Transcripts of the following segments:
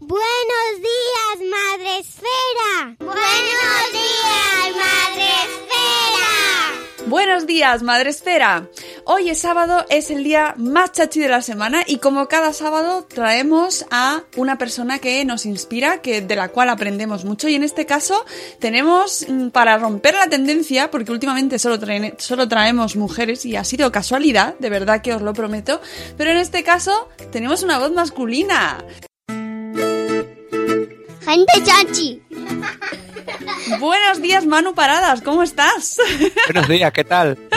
Buenos días, Madre Esfera. Buenos días, Madre Esfera. Buenos días, Madre Esfera. Hoy es sábado, es el día más chachi de la semana y como cada sábado traemos a una persona que nos inspira, que de la cual aprendemos mucho y en este caso tenemos mm, para romper la tendencia, porque últimamente solo, solo traemos mujeres y ha sido casualidad, de verdad que os lo prometo, pero en este caso tenemos una voz masculina. Gente chachi. Buenos días, Manu Paradas, ¿cómo estás? Buenos días, ¿qué tal?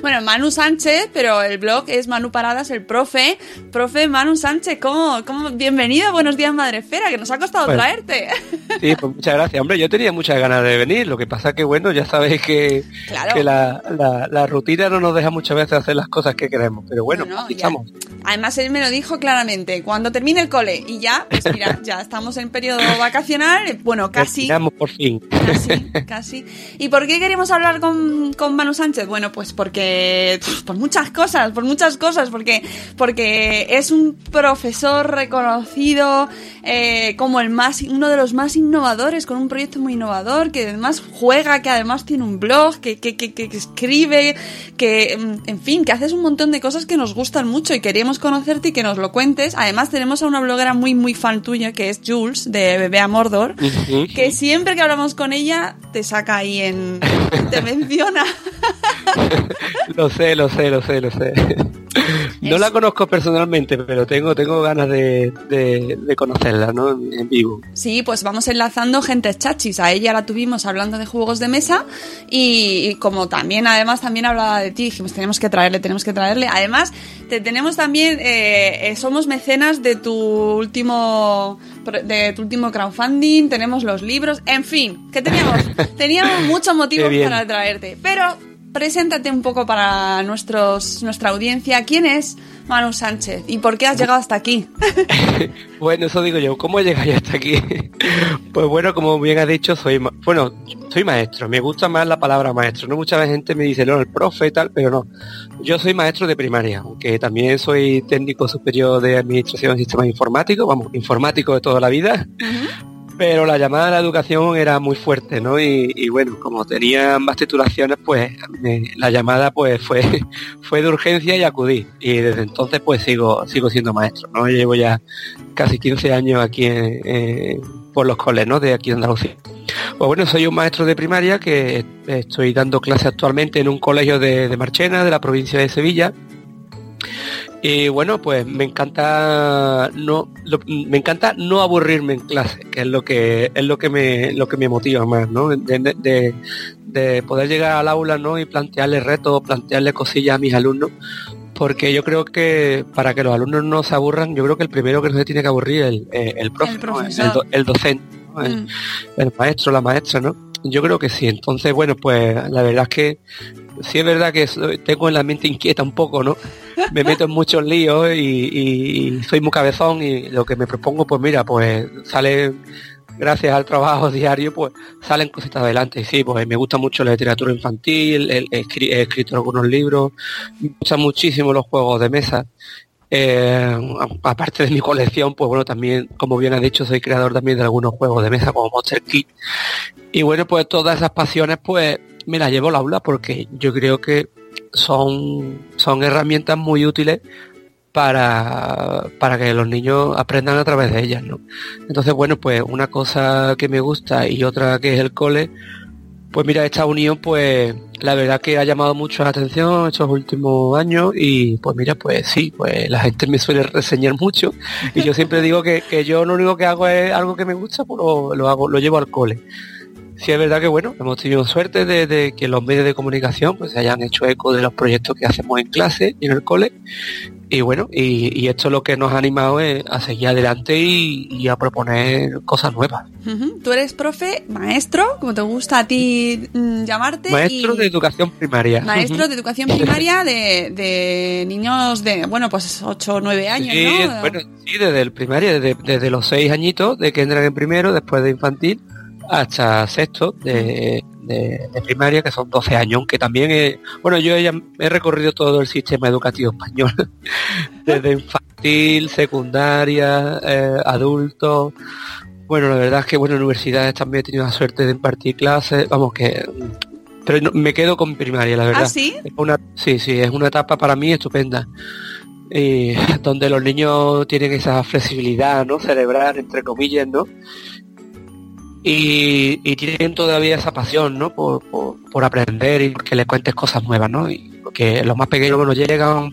Bueno, Manu Sánchez, pero el blog es Manu Paradas, el profe. Profe Manu Sánchez, ¿cómo? cómo? Bienvenido Buenos Días Madrefera, que nos ha costado Bueno. traerte. Sí, pues muchas gracias. Hombre, yo tenía muchas ganas de venir. Lo que pasa que, bueno, ya sabéis que, Claro. que la, la- la rutina no nos deja muchas veces hacer las cosas que queremos. Pero bueno, No, no, estamos. Además, él me lo dijo claramente, cuando termine el cole. Y ya, pues mira, ya estamos en periodo vacacional. Bueno, casi. Terminamos por fin. Casi, casi. ¿Y por qué queremos hablar con, con Manu Sánchez? Bueno, pues porque. Por muchas cosas, por muchas cosas. Porque, porque es un profesor reconocido eh, como el más, uno de los más innovadores, con un proyecto muy innovador, que además juega, que además tiene un blog, que, que, que, que escribe, que, mm, en fin, que haces un montón de cosas que nos gustan mucho y queríamos conocerte y que nos lo cuentes. Además, tenemos a una bloguera muy, muy fan tuya, que es Jules, de Bebé a Mordor que siempre que hablamos con ella te saca ahí en te menciona Lo sé, lo sé, lo sé, lo sé. No la conozco personalmente, pero tengo, tengo ganas de, de- de conocerla, ¿no? En, en vivo. sí pues vamos enlazando gente chachis. A ella la tuvimos hablando de juegos de mesa y, y como también además también hablaba de ti dijimos tenemos que traerle tenemos que traerle además te tenemos también eh, eh, somos mecenas de tu último de tu último crowdfunding tenemos los libros en fin que teníamos teníamos muchos motivos para traerte. Pero preséntate un poco para nuestros nuestra audiencia. Quién es Manu Sánchez y por qué has llegado hasta aquí Bueno, eso digo yo, ¿cómo he llegado yo hasta aquí? Pues bueno, como bien has dicho, soy bueno, soy maestro, me gusta más la palabra maestro, no mucha gente me dice, no, el profe y tal, pero no. Yo soy maestro de primaria, aunque también soy técnico superior de administración de sistemas informáticos, vamos, informático de toda la vida. Pero la llamada a la educación era muy fuerte, ¿no? Y, y bueno, como tenía ambas titulaciones, pues me- la llamada pues fue, fue de urgencia y acudí. Y desde entonces pues sigo, sigo siendo maestro, ¿no? Llevo ya casi 15 años aquí en- eh, por los coles, ¿no? De aquí de Andalucía. Pues bueno, soy un maestro de primaria que estoy dando clase actualmente en un colegio de Marchena, de la provincia de Sevilla. Y bueno, pues me encanta no lo- me encanta no aburrirme en clase, que es lo que es lo que me lo que me motiva más, ¿no? De, de- de- de poder llegar al aula, ¿no? Y plantearle retos, plantearle cosillas a mis alumnos, porque yo creo que para que los alumnos no se aburran, yo creo que el primero que no se tiene que aburrir es el, eh, el profe, El profesor. el, do- el docente, ¿no? el, Mm. el maestro, la maestra, ¿no? Yo creo que sí. Entonces, bueno, pues la verdad es que sí es verdad que tengo en la mente inquieta un poco, ¿no? Me meto en muchos líos y, soy muy cabezón y lo que me propongo, pues mira, pues sale gracias al trabajo diario, pues salen cositas adelante. Y sí, pues me gusta mucho la literatura infantil, he, escri- he escrito algunos libros, me gustan muchísimo los juegos de mesa. Eh, aparte de mi colección, pues bueno, también, como bien ha dicho, soy creador también de algunos juegos de mesa como Monster Kid. Y bueno, pues todas esas pasiones, pues me las llevo al aula porque yo creo que son, son herramientas muy útiles para, para que los niños aprendan a través de ellas, ¿no? Entonces, bueno, pues una cosa que me gusta y otra que es el cole, pues mira, esta unión, pues la verdad que ha llamado mucho la atención estos últimos años y pues mira, pues sí, pues la gente me suele reseñar mucho y yo siempre digo que, que yo lo único que hago es algo que me gusta, pues lo, lo hago, lo llevo al cole sí es verdad que bueno, hemos tenido suerte de, que los medios de comunicación pues se hayan hecho eco de los proyectos que hacemos en clase y en el cole. Y bueno, y, esto lo que nos ha animado es a seguir adelante y, a proponer cosas nuevas. Tú eres profe, maestro, como te gusta a ti mm, llamarte. Maestro de educación primaria. Maestro de educación primaria de, niños de, bueno, pues 8 o 9 años, ¿no? Bueno, sí, desde el primaria, desde, desde los 6 añitos, de que entran en primero, después de infantil hasta sexto de, primaria, que son 12 años, aunque también, he, bueno, yo he, he recorrido todo el sistema educativo español, desde infantil, secundaria, eh, adulto. Bueno, la verdad es que, bueno, en universidades también he tenido la suerte de impartir clases, vamos, que... Pero me quedo con primaria, la verdad. ¿Ah, sí? una, sí, sí, es una etapa para mí estupenda. Y donde los niños tienen esa flexibilidad, ¿no? Cerebral, entre comillas, ¿no? Y, tienen todavía esa pasión, ¿no? Por, aprender y que les cuentes cosas nuevas, ¿no? Y porque los más pequeños, bueno, llegan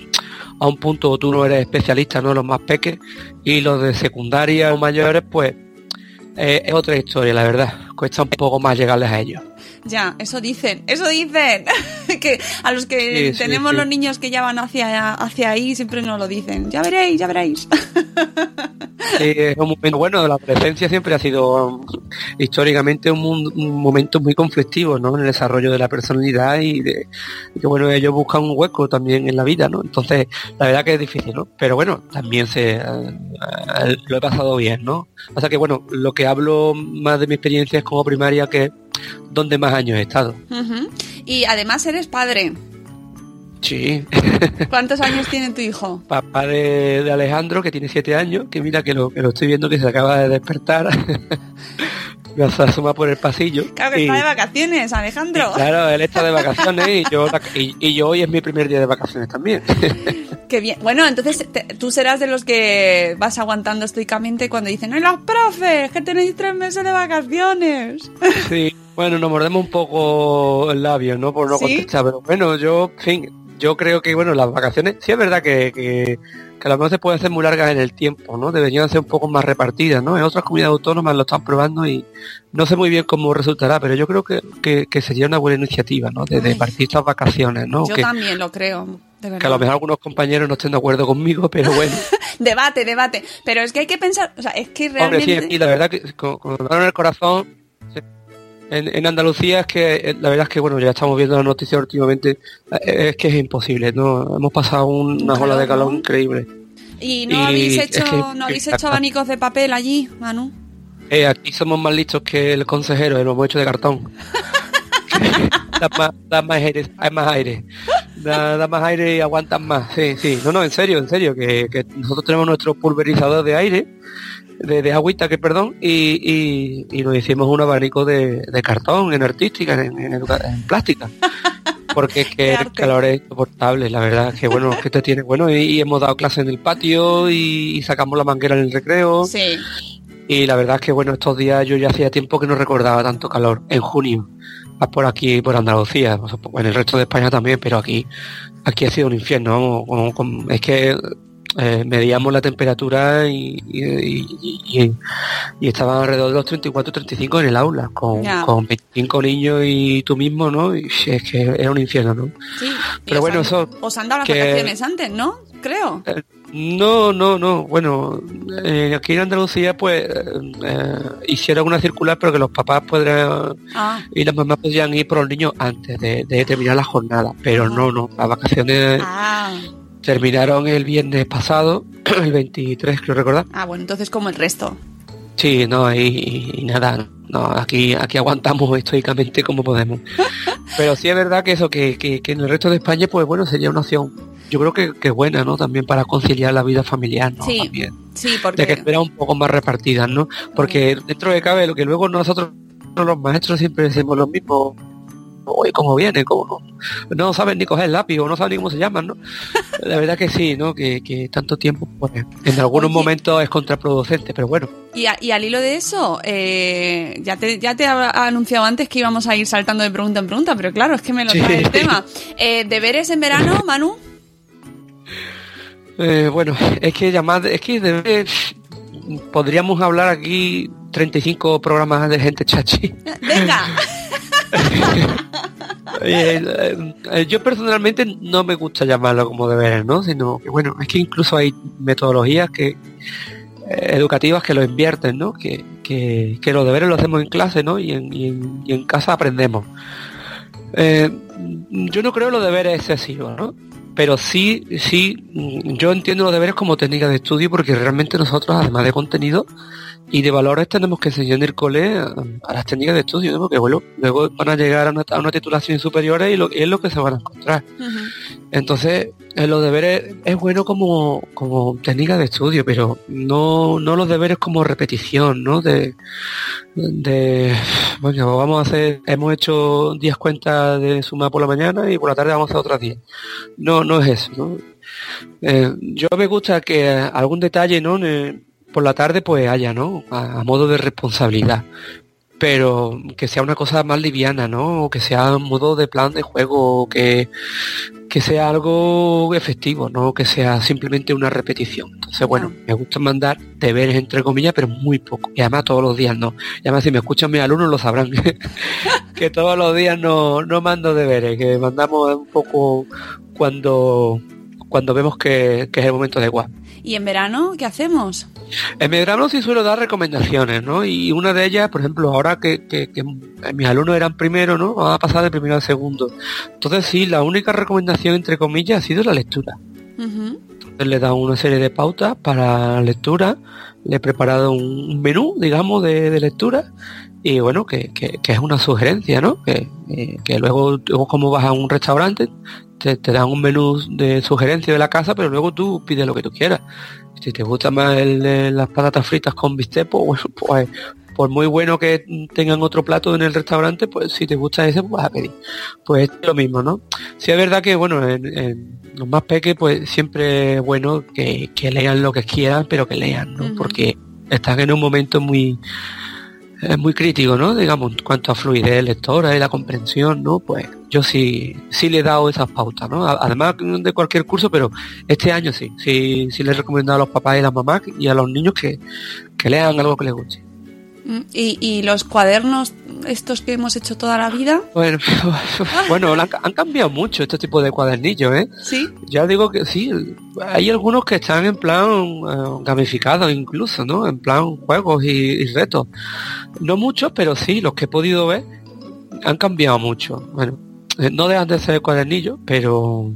a un punto, tú no eres especialista, ¿no? Los más pequeños y los de secundaria o mayores, pues eh, es otra historia, la verdad. Cuesta un poco más llegarles a ellos. Ya, eso dicen, eso dicen. que a los que tenemos los niños que ya van hacia, hacia ahí siempre nos lo dicen. Ya veréis, ya veréis. es un momento bueno, la adolescencia siempre ha sido um, históricamente un, momento muy conflictivo, ¿no? En el desarrollo de la personalidad y, de, que bueno, ellos buscan un hueco también en la vida, ¿no? Entonces, la verdad que es difícil, ¿no? Pero bueno, también se uh, lo he pasado bien, ¿no? O sea que bueno, lo que hablo más de mi experiencia es como primaria que donde más años he estado. Y además eres padre. Sí. ¿Cuántos años tiene tu hijo? Papá de, Alejandro, que tiene siete años, que mira que lo, que lo estoy viendo que se acaba de despertar. me asoma por el pasillo. Claro que está de vacaciones, Alejandro. claro, él está de vacaciones y yo, y, yo hoy es mi primer día de vacaciones también. Qué bien. Bueno, entonces tú serás de los que vas aguantando estoicamente cuando dicen, ¡ay, los profes! Que tenéis tres meses de vacaciones. Sí, bueno, nos mordemos un poco el labio, ¿no? Por no contestar, pero bueno, yo, en fin, yo creo que, bueno, las vacaciones, sí es verdad que, que, que a lo mejor se pueden hacer muy largas en el tiempo, ¿no? Deberían ser un poco más repartidas, ¿no? En otras comunidades autónomas lo están probando y no sé muy bien cómo resultará, pero yo creo que, que, sería una buena iniciativa, ¿no? De, partir estas vacaciones, ¿no? Yo también lo creo. De verdad. Que a lo mejor algunos compañeros no estén de acuerdo conmigo, pero bueno. debate, debate. Pero es que hay que pensar, o sea, es que realmente... Hombre, sí, y la verdad que con, con en el corazón en, Andalucía es que eh, la verdad es que bueno ya estamos viendo la noticia últimamente eh, es que es imposible no hemos pasado una ola de calor increíble. Y no habéis hecho no habéis hecho abanicos de papel allí Manu eh, aquí somos más listos que el consejero lo hemos hecho de cartón. Da, más, da más aire hay más aire. Da, más aire y aguantan más sí sí. No no en serio en serio que, que nosotros tenemos nuestro pulverizador de aire de, agüita, que perdón, y, y, nos hicimos un abanico de, cartón, en artística, en, en, plástica. Porque es que el calor es insoportable, la verdad, es que bueno, que te tiene, bueno, y, hemos dado clases en el patio y, sacamos la manguera en el recreo. Sí. Y la verdad es que bueno, estos días yo ya hacía tiempo que no recordaba tanto calor, en junio, por aquí, por Andalucía, en el resto de España también, pero aquí, aquí ha sido un infierno, es que eh, medíamos la temperatura y, y, estaban alrededor de los 34-35 en el aula, con, con 25 niños y tú mismo, ¿no? Y es que era un infierno, ¿no? Sí, pero bueno, eso... Os han dado las vacaciones antes, ¿no? Creo. Eh, no, no, no. Bueno, eh, aquí en Andalucía pues hicieron una circular, pero que los papás podrían ah. y las mamás podían ir por los niños antes de, terminar la jornada. Pero no, no. Las vacaciones ah terminaron el viernes pasado, el 23 creo recordar. Ah, bueno, entonces como el resto. Sí, no, y, nada, no, aquí, aquí aguantamos estoicamente como podemos. Pero sí es verdad que eso, que, que, en el resto de España, pues bueno, sería una opción, yo creo que, que buena, ¿no? También para conciliar la vida familiar, ¿no? Sí, También. sí, porque... De que espera un poco más repartidas, ¿no? Porque dentro de cabe, lo que luego nosotros los maestros siempre decimos lo mismo, hoy cómo viene, cómo no, no saben ni coger lápiz o no saben ni cómo se llaman, ¿no? La verdad que sí, ¿no? Que, que tanto tiempo, pues, en algunos Oye. momentos es contraproducente, pero bueno. Y, a- y al hilo de eso, eh, ya te, ya te ha anunciado antes que íbamos a ir saltando de pregunta en pregunta, pero claro, es que me lo Sí. trae el tema. Eh, ¿Deberes en verano, Manu? Eh, bueno, es que llamar, es que de- podríamos hablar aquí 35 programas de gente chachi. Venga. Eh, eh, yo personalmente no me gusta llamarlo como deberes, ¿no? Sino que bueno, es que incluso hay metodologías eh, educativas que lo invierten, ¿no? Que, que, los deberes los hacemos en clase, ¿no? Y en, y en, casa aprendemos. Yo no creo los deberes excesivos, ¿no? Pero sí, sí, yo entiendo los deberes como técnica de estudio porque realmente nosotros, además de contenido y de valores, tenemos que enseñar en el cole a, a las técnicas de estudio, ¿no? Porque bueno, luego van a llegar a una, a una titulación superior y, lo, y es lo que se van a encontrar. Entonces, eh, los deberes es bueno como, como técnica de estudio, pero no, no los deberes como repetición, ¿no? De, de, bueno, vamos a hacer, hemos hecho 10 cuentas de suma por la mañana y por la tarde vamos a hacer otras 10. No, no es eso, ¿no? Eh, yo me gusta que algún detalle, ¿no? Por la tarde pues haya, ¿no? A, a modo de responsabilidad pero que sea una cosa más liviana, ¿no? O que sea un modo de plan de juego, que, que sea algo efectivo, no que sea simplemente una repetición. Entonces, bueno, me gusta mandar deberes entre comillas, pero muy poco. Y además todos los días no. Y además si me escuchan mis alumnos lo sabrán. que todos los días no, no mando deberes, que mandamos un poco cuando cuando vemos que, que es el momento adecuado. ¿Y en verano qué hacemos? En grado sí suelo dar recomendaciones, ¿no? Y una de ellas, por ejemplo, ahora que, que- que mis alumnos eran primero, ¿no? Van a pasar de primero al segundo. Entonces sí, la única recomendación, entre comillas, ha sido la lectura. Entonces le he dado una serie de pautas para la lectura, le he preparado un un menú, digamos, de, de lectura, y bueno, que, que- que es una sugerencia, ¿no? Que, eh, que luego, luego como vas a un restaurante, te, te dan un menú de sugerencia de la casa, pero luego tú pides lo que tú quieras. Si te gusta más el de las patatas fritas con bistec, pues, pues por muy bueno que tengan otro plato en el restaurante, pues si te gusta ese, pues vas a pedir. Pues es lo mismo, ¿no? Sí es verdad que, bueno, en, en los más peques, pues siempre es bueno que, que lean lo que quieran, pero que lean, ¿no? Porque están en un momento muy eh, muy crítico, ¿no? Digamos, en cuanto a fluidez lectora y la comprensión, ¿no? Pues yo sí, sí le he dado esas pautas, ¿no? Además de cualquier curso, pero este año sí, sí, sí le he recomendado a los papás y las mamás y a los niños que, que lean algo que les guste. Mm, ¿Y, y los cuadernos estos que hemos hecho toda la vida? Bueno, bueno, han, han cambiado mucho este tipo de cuadernillos, ¿eh? Sí. Ya digo que sí, hay algunos que están en plan eh, gamificados incluso, ¿no? En plan juegos y, y retos. No muchos, pero sí, los que he podido ver han cambiado mucho. Bueno, eh, no dejan de ser cuadernillos, pero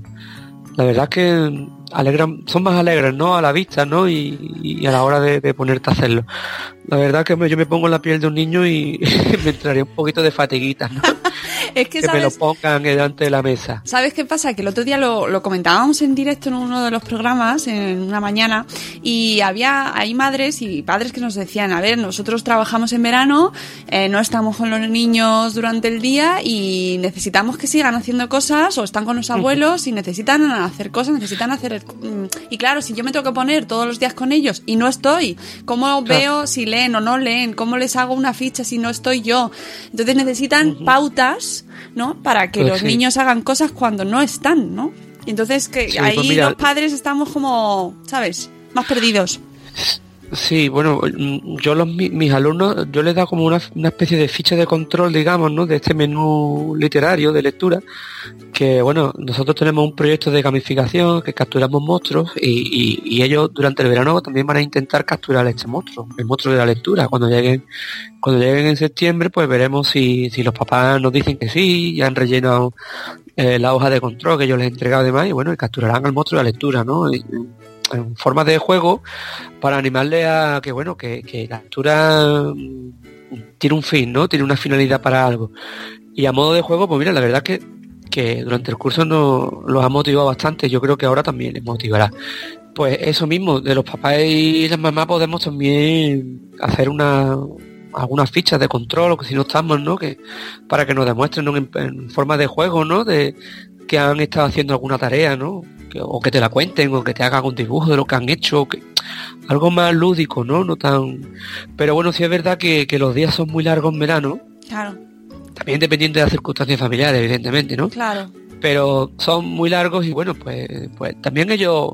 la verdad es que alegran, son más alegres, ¿no? A la vista, ¿no? Y, y a la hora de, de ponerte a hacerlo. La verdad que yo me pongo en la piel de un niño y me entraría un poquito de. Es que, que me lo ¿sabes? pongan delante de la mesa. ¿Sabes qué pasa? Que el otro día lo, lo comentábamos en directo en uno de los programas, en una mañana, y había, hay madres y padres que nos decían, a ver, nosotros trabajamos en verano, eh, no estamos con los niños durante el día y necesitamos que sigan haciendo cosas o están con los abuelos y necesitan hacer cosas, necesitan hacer... mm, Y claro, si yo me tengo que poner todos los días con ellos y no estoy, ¿cómo veo si leen o no leen? ¿Cómo les hago una ficha si no estoy yo? Entonces necesitan pautas, ¿no? Para que Pues los sí. niños hagan cosas cuando no están, ¿no? Y entonces que Sí, ahí pues mira- los padres estamos como, ¿sabes? Más perdidos. Sí, bueno, mm, yo los mi- mis alumnos, yo les da como una, una especie de ficha de control, digamos, ¿no? De este menú literario de lectura, que bueno, nosotros tenemos un proyecto de gamificación que capturamos monstruos y, y- y ellos durante el verano también van a intentar capturar este monstruo, el monstruo de la lectura. Cuando lleguen, cuando lleguen en septiembre, pues veremos si, si los papás nos dicen que sí, ya han rellenado eh, la hoja de control que yo les he entregado además y bueno, y capturarán al monstruo de la lectura, ¿no? En forma de juego para animarle a que bueno que, la lectura mm, tiene un fin no tiene una finalidad para algo y a modo de juego pues mira la verdad que que durante el curso nos los ha motivado bastante yo creo que ahora también les motivará pues eso mismo de los papás y las mamás podemos también hacer una algunas fichas de control o que si no estamos, ¿no? Que para que nos demuestren ¿no? en, en forma de juego, ¿no? De que han estado haciendo alguna tarea, ¿no? Que- o que te la cuenten o que te hagan un dibujo de lo que han hecho, que, algo más lúdico, ¿no? No tan. Pero bueno, sí es verdad que, que los días son muy largos en verano, Claro, también dependiendo de las circunstancias familiares, evidentemente, ¿no? claro. pero son muy largos y bueno pues pues también ellos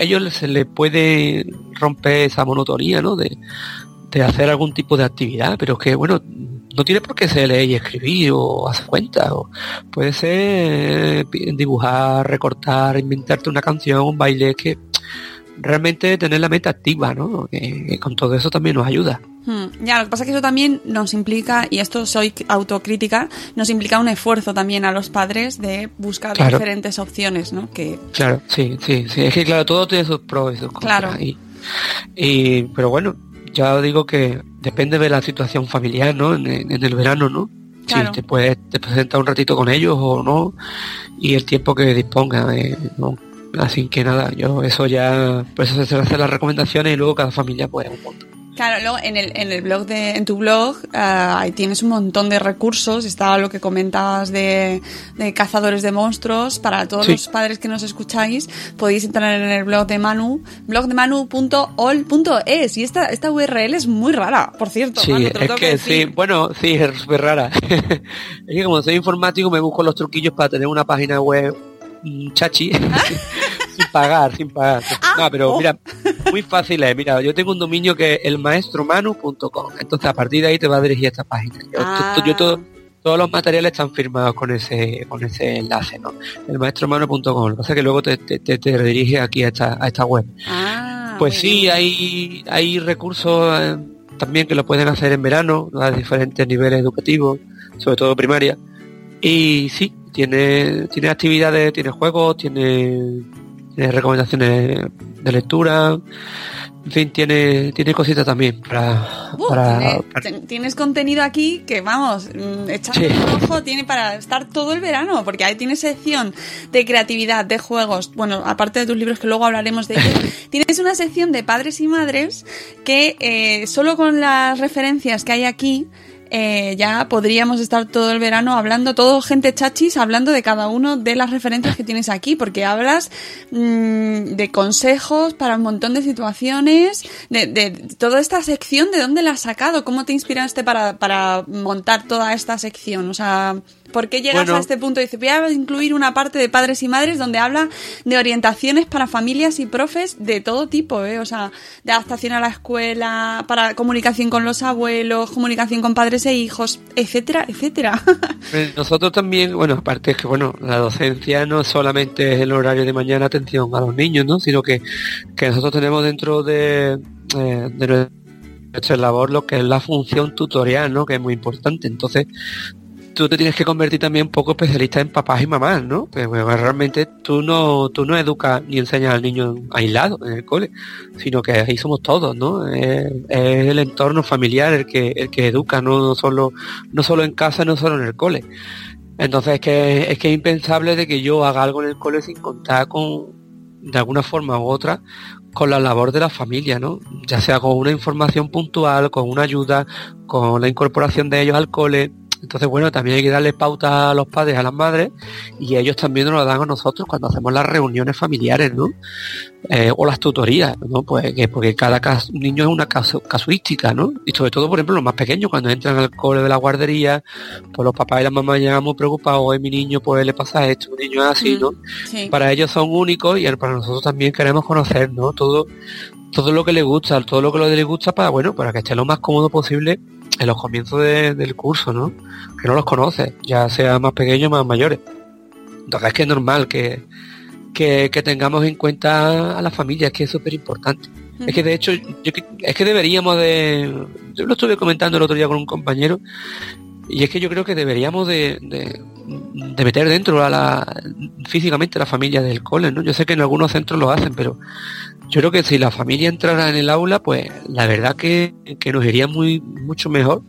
ellos se les puede romper esa monotonía no de, de hacer algún tipo de actividad pero es que bueno no tiene por qué ser leer y escribir o hacer cuentas o puede ser dibujar recortar inventarte una canción un baile que realmente tener la mente activa no que, que con todo eso también nos ayuda Hmm, Ya, lo que pasa es que eso también nos implica, y esto soy autocrítica, nos implica un esfuerzo también a los padres de buscar Claro. diferentes opciones, ¿no? Que, Claro, sí, sí, sí. Es que claro, todo tiene sus pros y sus contras. Claro. Y, y- pero bueno, ya digo que depende de la situación familiar, ¿no? En, en el verano, ¿no? Claro. Si te puedes te puedes sentar un ratito con ellos o no, y el tiempo que disponga, eh, ¿no? Así que nada, yo eso ya, pues eso se hace las recomendaciones y luego cada familia pues un montón. Claro, luego en el, en el blog de, en tu blog, ah, ahí tienes un montón de recursos. Está lo que comentabas de, de cazadores de monstruos. Para todos Sí. los padres que nos escucháis, podéis entrar en el blog de Manu, blogdemanu.ol.es. Y esta, esta URL es muy rara, por cierto. Sí, Manu, es que sí, bueno, sí, es súper rara. es que como soy informático me busco los truquillos para tener una página web mm, chachi sin pagar, sin pagar. no, pero oh. mira, muy fácil es, mira, yo tengo un dominio que es elmaestromanu.com, entonces a partir de ahí te va a dirigir a esta página. Yo, Ah. to- yo todo- todos los materiales están firmados con ese con ese enlace, ¿no? Elmaestromanu.com. Lo que pasa es que luego te, te, te- te redirige aquí a esta, a esta web. Ah, Pues sí, bien. hay, hay recursos eh, también que lo pueden hacer en verano, a diferentes niveles educativos, sobre todo primaria. Y sí, tiene, tiene actividades, tiene juegos, tiene, recomendaciones de lectura, en fin, tiene, tiene cositas también para, Uh, para, tiene- para- ten- tienes contenido aquí que vamos, mm, echando Sí. un ojo tiene para estar todo el verano, porque ahí tienes sección de creatividad, de juegos, bueno, aparte de tus libros que luego hablaremos de ellos, tienes una sección de padres y madres que eh, solo con las referencias que hay aquí eh, ya podríamos estar todo el verano hablando, todo gente chachis, hablando de cada uno de las referencias que tienes aquí, porque hablas mm, de consejos para un montón de situaciones, de, de toda esta sección, ¿de dónde la has sacado? ¿Cómo te inspiraste para, para montar toda esta sección? O sea, ¿por qué llegas Bueno. a este punto? Dice, voy a incluir una parte de padres y madres donde habla de orientaciones para familias y profes de todo tipo, ¿eh? O sea, de adaptación a la escuela, para comunicación con los abuelos, comunicación con padres e hijos, etcétera, etcétera. Eh, Nosotros también, bueno, aparte es que, bueno, la docencia no solamente es el horario de mañana atención a los niños, ¿no? Sino que, que nosotros tenemos dentro de, eh, de nuestra labor lo que es la función tutorial, ¿no? Que es muy importante. Entonces, tú te tienes que convertir también un poco especialista en papás y mamás, ¿no? Pues, realmente tú no, tú no educas ni enseñas al niño aislado en el cole, sino que ahí somos todos, ¿no? Es, es el entorno familiar el que, el que educa, ¿no? no solo, no solo en casa, no solo en el cole. Entonces es que es que es impensable de que yo haga algo en el cole sin contar con, de alguna forma u otra, con la labor de la familia, ¿no? Ya sea con una información puntual, con una ayuda, con la incorporación de ellos al cole. Entonces, bueno, también hay que darle pauta a los padres, a las madres, y ellos también nos lo dan a nosotros cuando hacemos las reuniones familiares, ¿no? Eh, o las tutorías, ¿no? Pues que porque cada niño es una casu- casuística, ¿no? Y sobre todo, por ejemplo, los más pequeños, cuando entran al cole de la guardería, pues los papás y las mamás llegan muy preocupados, hoy mi niño pues le pasa esto, mi niño es así, Mm. ¿no? Sí. Para ellos son únicos y para nosotros también queremos conocer, ¿no? Todo, todo lo que les gusta, todo lo que les gusta para, bueno, para que esté lo más cómodo posible en los comienzos de- del curso, ¿no? Que no los conoce, ya sea más pequeños, más mayores. Entonces es que es normal que, que, que tengamos en cuenta a la familia, es que es súper importante. Es que de hecho, yo es que deberíamos de, yo lo estuve comentando el otro día con un compañero, y es que yo creo que deberíamos de, de, de meter dentro a la, físicamente a la familia del cole, ¿no? Yo sé que en algunos centros lo hacen, pero yo creo que si la familia entrara en el aula, pues la verdad que, que nos iría muy, mucho mejor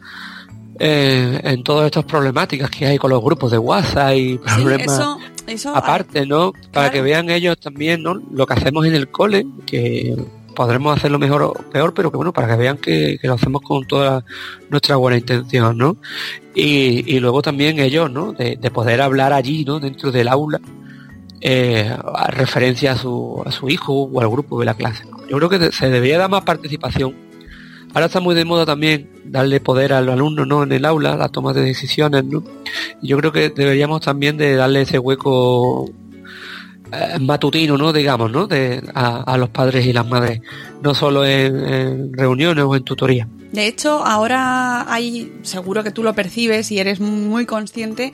eh, en todas estas problemáticas que hay con los grupos de WhatsApp y Sí, problemas eso, eso aparte, ¿no? Para que vean ellos también, ¿no? Lo que hacemos en el cole, que, podremos hacerlo mejor o peor, pero que bueno, para que vean que, que lo hacemos con toda nuestra buena intención, ¿no? Y, y luego también ellos, ¿no? De, de poder hablar allí, ¿no? Dentro del aula, eh, a referencia a su, a su hijo o al grupo de la clase. Yo creo que se debería dar más participación. Ahora está muy de moda también darle poder al alumno ¿no? en el aula, la toma de decisiones. ¿no? Yo creo que deberíamos también de darle ese hueco eh, matutino, ¿no? digamos, ¿no? De, a, a los padres y las madres, no solo en, en reuniones o en tutoría. De hecho, ahora hay, seguro que tú lo percibes y eres muy consciente,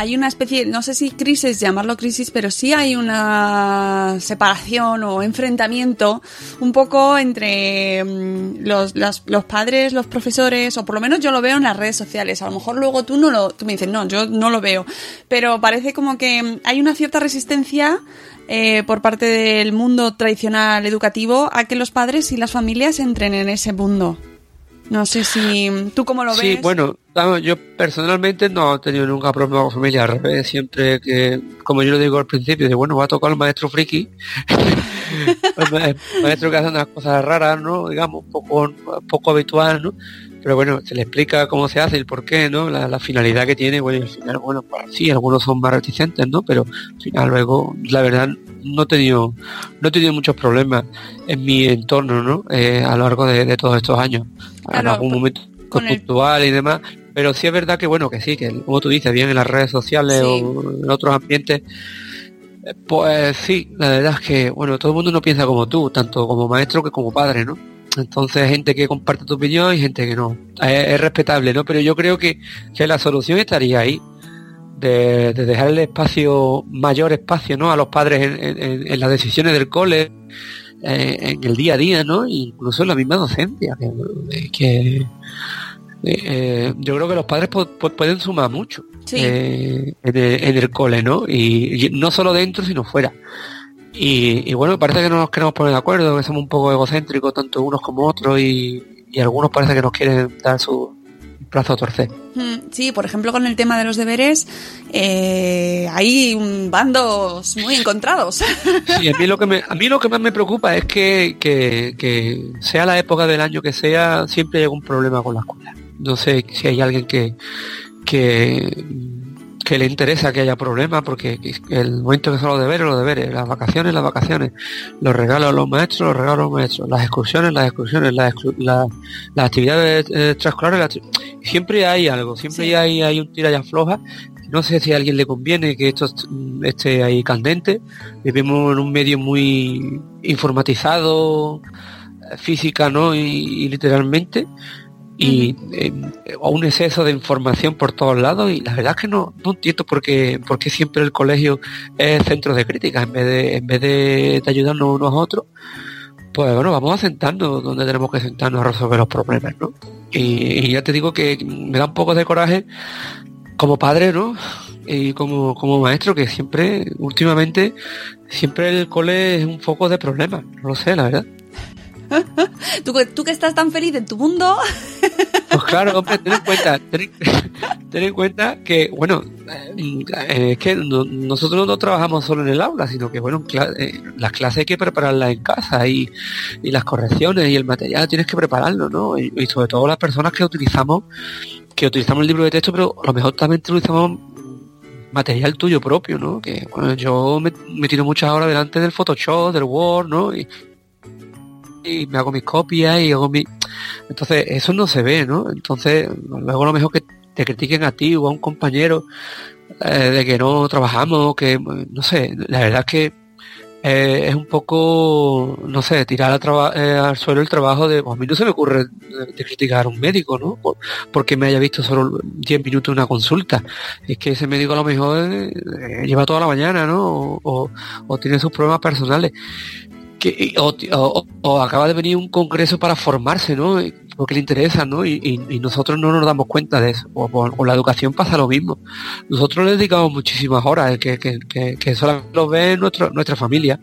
hay una especie, no sé si crisis, llamarlo crisis, pero sí hay una separación o enfrentamiento un poco entre mm, los, los padres, los profesores, o por lo menos yo lo veo en las redes sociales. A lo mejor luego tú no lo, tú me dices, no, yo no lo veo. Pero parece como que mm, hay una cierta resistencia eh, por parte del mundo tradicional educativo a que los padres y las familias entren en ese mundo. No sé si tú cómo lo ves. Sí, bueno, yo personalmente no he tenido nunca problema con familia, al revés, siempre que, como yo lo digo al principio, de bueno, va a tocar el maestro friki, el maestro que hace unas cosas raras, ¿no? Digamos, poco, poco habitual, ¿no? Pero bueno, se le explica cómo se hace y el por qué, ¿no? La, la finalidad que tiene, bueno, y al final, bueno, pues sí, algunos son más reticentes, ¿no? Pero al final luego, la verdad, no he tenido, no he tenido muchos problemas en mi entorno, ¿no? Eh, a lo largo de, de todos estos años. en Claro, algún con- momento con el- puntual y demás, pero sí es verdad que bueno, que sí, que como tú dices, bien en las redes sociales Sí. o en otros ambientes, eh, pues sí, la verdad es que, bueno, todo el mundo no piensa como tú, tanto como maestro que como padre, ¿no? Entonces, gente que comparte tu opinión y gente que no. Es, es respetable, ¿no? Pero yo creo que, que la solución estaría ahí. De, de dejar el espacio, mayor espacio, ¿no? A los padres en, en- las decisiones del cole, eh, en el día a día, ¿no? Incluso en la misma docencia. Que, que, eh, yo creo que los padres pu- pu- pueden sumar mucho Sí. eh, en, el, en el cole, ¿no? Y, y no solo dentro, sino fuera. Y, y bueno, parece que no nos queremos poner de acuerdo, que somos un poco egocéntricos, tanto unos como otros, y, y algunos parece que nos quieren dar su brazo a torcer. Mm, Sí, por ejemplo, con el tema de los deberes, eh, hay bandos muy encontrados. Sí, a mí lo que me, a mí lo que más me preocupa es que, que, que sea la época del año que sea, siempre hay algún problema con la escuela. No sé si hay alguien que, que, que le interesa que haya problemas, porque el momento que son los deberes, los deberes, las vacaciones, las vacaciones, los regalos a los maestros, los regalos a los maestros, las excursiones, las excursiones, las, exclu- la- las actividades eh, extraescolares, las siempre hay algo, siempre Sí. hay, hay un tira y afloja. No sé si a alguien le conviene que esto est- esté ahí candente. Vivimos en un medio muy informatizado, física, ¿no? Y, y literalmente. Y eh, un exceso de información por todos lados y la verdad es que no, no entiendo por qué, por qué siempre el colegio es centro de crítica en vez de, en vez de, de ayudarnos unos a otros pues bueno, vamos a sentarnos donde tenemos que sentarnos a resolver los problemas, ¿no? Y, y ya te digo que me da un poco de coraje como padre, ¿no? Y como, como maestro, que siempre, últimamente, siempre el cole es un foco de problemas. No lo sé, la verdad. tú, tú que estás tan feliz en tu mundo, Pues claro, hombre, ten en cuenta, ten, en- cuenta que, bueno, eh, es que no- nosotros no trabajamos solo en el aula, sino que, bueno, eh, las clases hay que prepararlas en casa y, y las correcciones y el material tienes que prepararlo, ¿no? Y, y sobre todo las personas que utilizamos, que utilizamos el libro de texto, pero a lo mejor también utilizamos material tuyo propio, ¿no? Que, bueno, yo me, me tiro muchas horas delante del Photoshop, del Word, ¿no? Y, y me hago mis copias y hago mi... Entonces, eso no se ve, ¿no? Entonces, luego lo mejor que te critiquen a ti o a un compañero eh, de que no trabajamos, que no sé, la verdad es que eh, es un poco, no sé, tirar traba- eh, al suelo el trabajo de, pues a mí no se me ocurre de, criticar a un médico, ¿no? Por- porque me haya visto solo 10 minutos una consulta. Es que ese médico a lo mejor eh, lleva toda la mañana, ¿no? O tiene sus problemas personales que o, o- o acaba de venir un congreso para formarse, ¿no? Y- Porque le interesa, ¿no? Y, y- y nosotros no nos damos cuenta de eso. O con la educación pasa lo mismo. Nosotros le dedicamos muchísimas horas, que, que, que, que solamente lo ve nuestro, nuestra familia.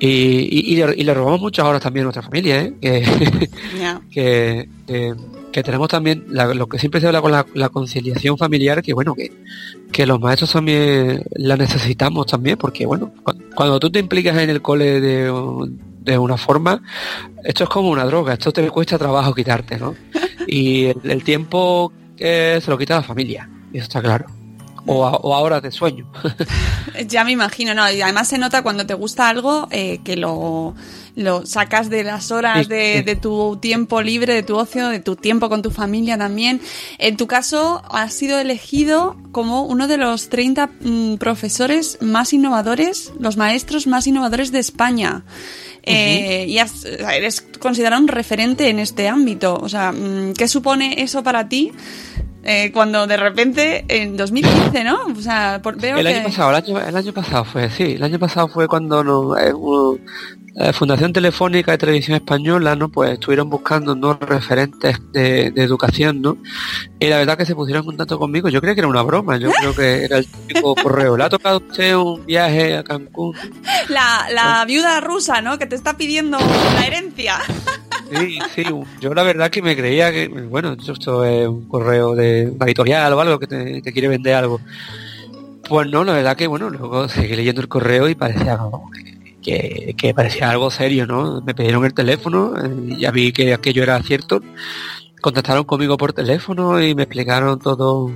Y, y, y le, y le robamos muchas horas también a nuestra familia, ¿eh? Que, que, que, que tenemos también la- lo que siempre se habla con la, la conciliación familiar, que bueno, que, que los maestros también la necesitamos también, porque bueno, cu- cuando tú te implicas en el cole de, de una forma, esto es como una droga, esto te cuesta trabajo quitarte, ¿no? Y el, el tiempo eh, se lo quita la familia, y eso está claro. O, a- o ahora de sueño. Ya me imagino, ¿no? Y además se nota cuando te gusta algo eh, que lo, lo sacas de las horas de, de tu tiempo libre, de tu ocio, de tu tiempo con tu familia también. En tu caso, has sido elegido como uno de los 30 mm, profesores más innovadores, los maestros más innovadores de España. Eh, y has- eres considerado un referente en este ámbito. O sea, mm, ¿qué supone eso para ti? Eh, cuando de repente, en 2015, ¿no? O sea, por- veo el que... año pasado, el año, el año pasado fue, sí, el año pasado fue cuando no, eh, la Fundación Telefónica de Televisión Española, ¿no? Pues estuvieron buscando no referentes de, de educación, ¿no? Y la verdad que se pusieron en contacto conmigo, yo creía que era una broma, yo creo que era el típico correo. ¿Le ha tocado usted un viaje a Cancún? La, la viuda rusa, ¿no? Que te está pidiendo la herencia. Sí, sí, yo la verdad que me creía que, bueno, esto es un correo de una editorial o algo que te, quiere vender algo. Pues no, la verdad que, bueno, luego seguí leyendo el correo y parecía como que, que parecía algo serio, ¿no? Me pidieron el teléfono, eh, ya vi que aquello era cierto, contactaron conmigo por teléfono y me explicaron todo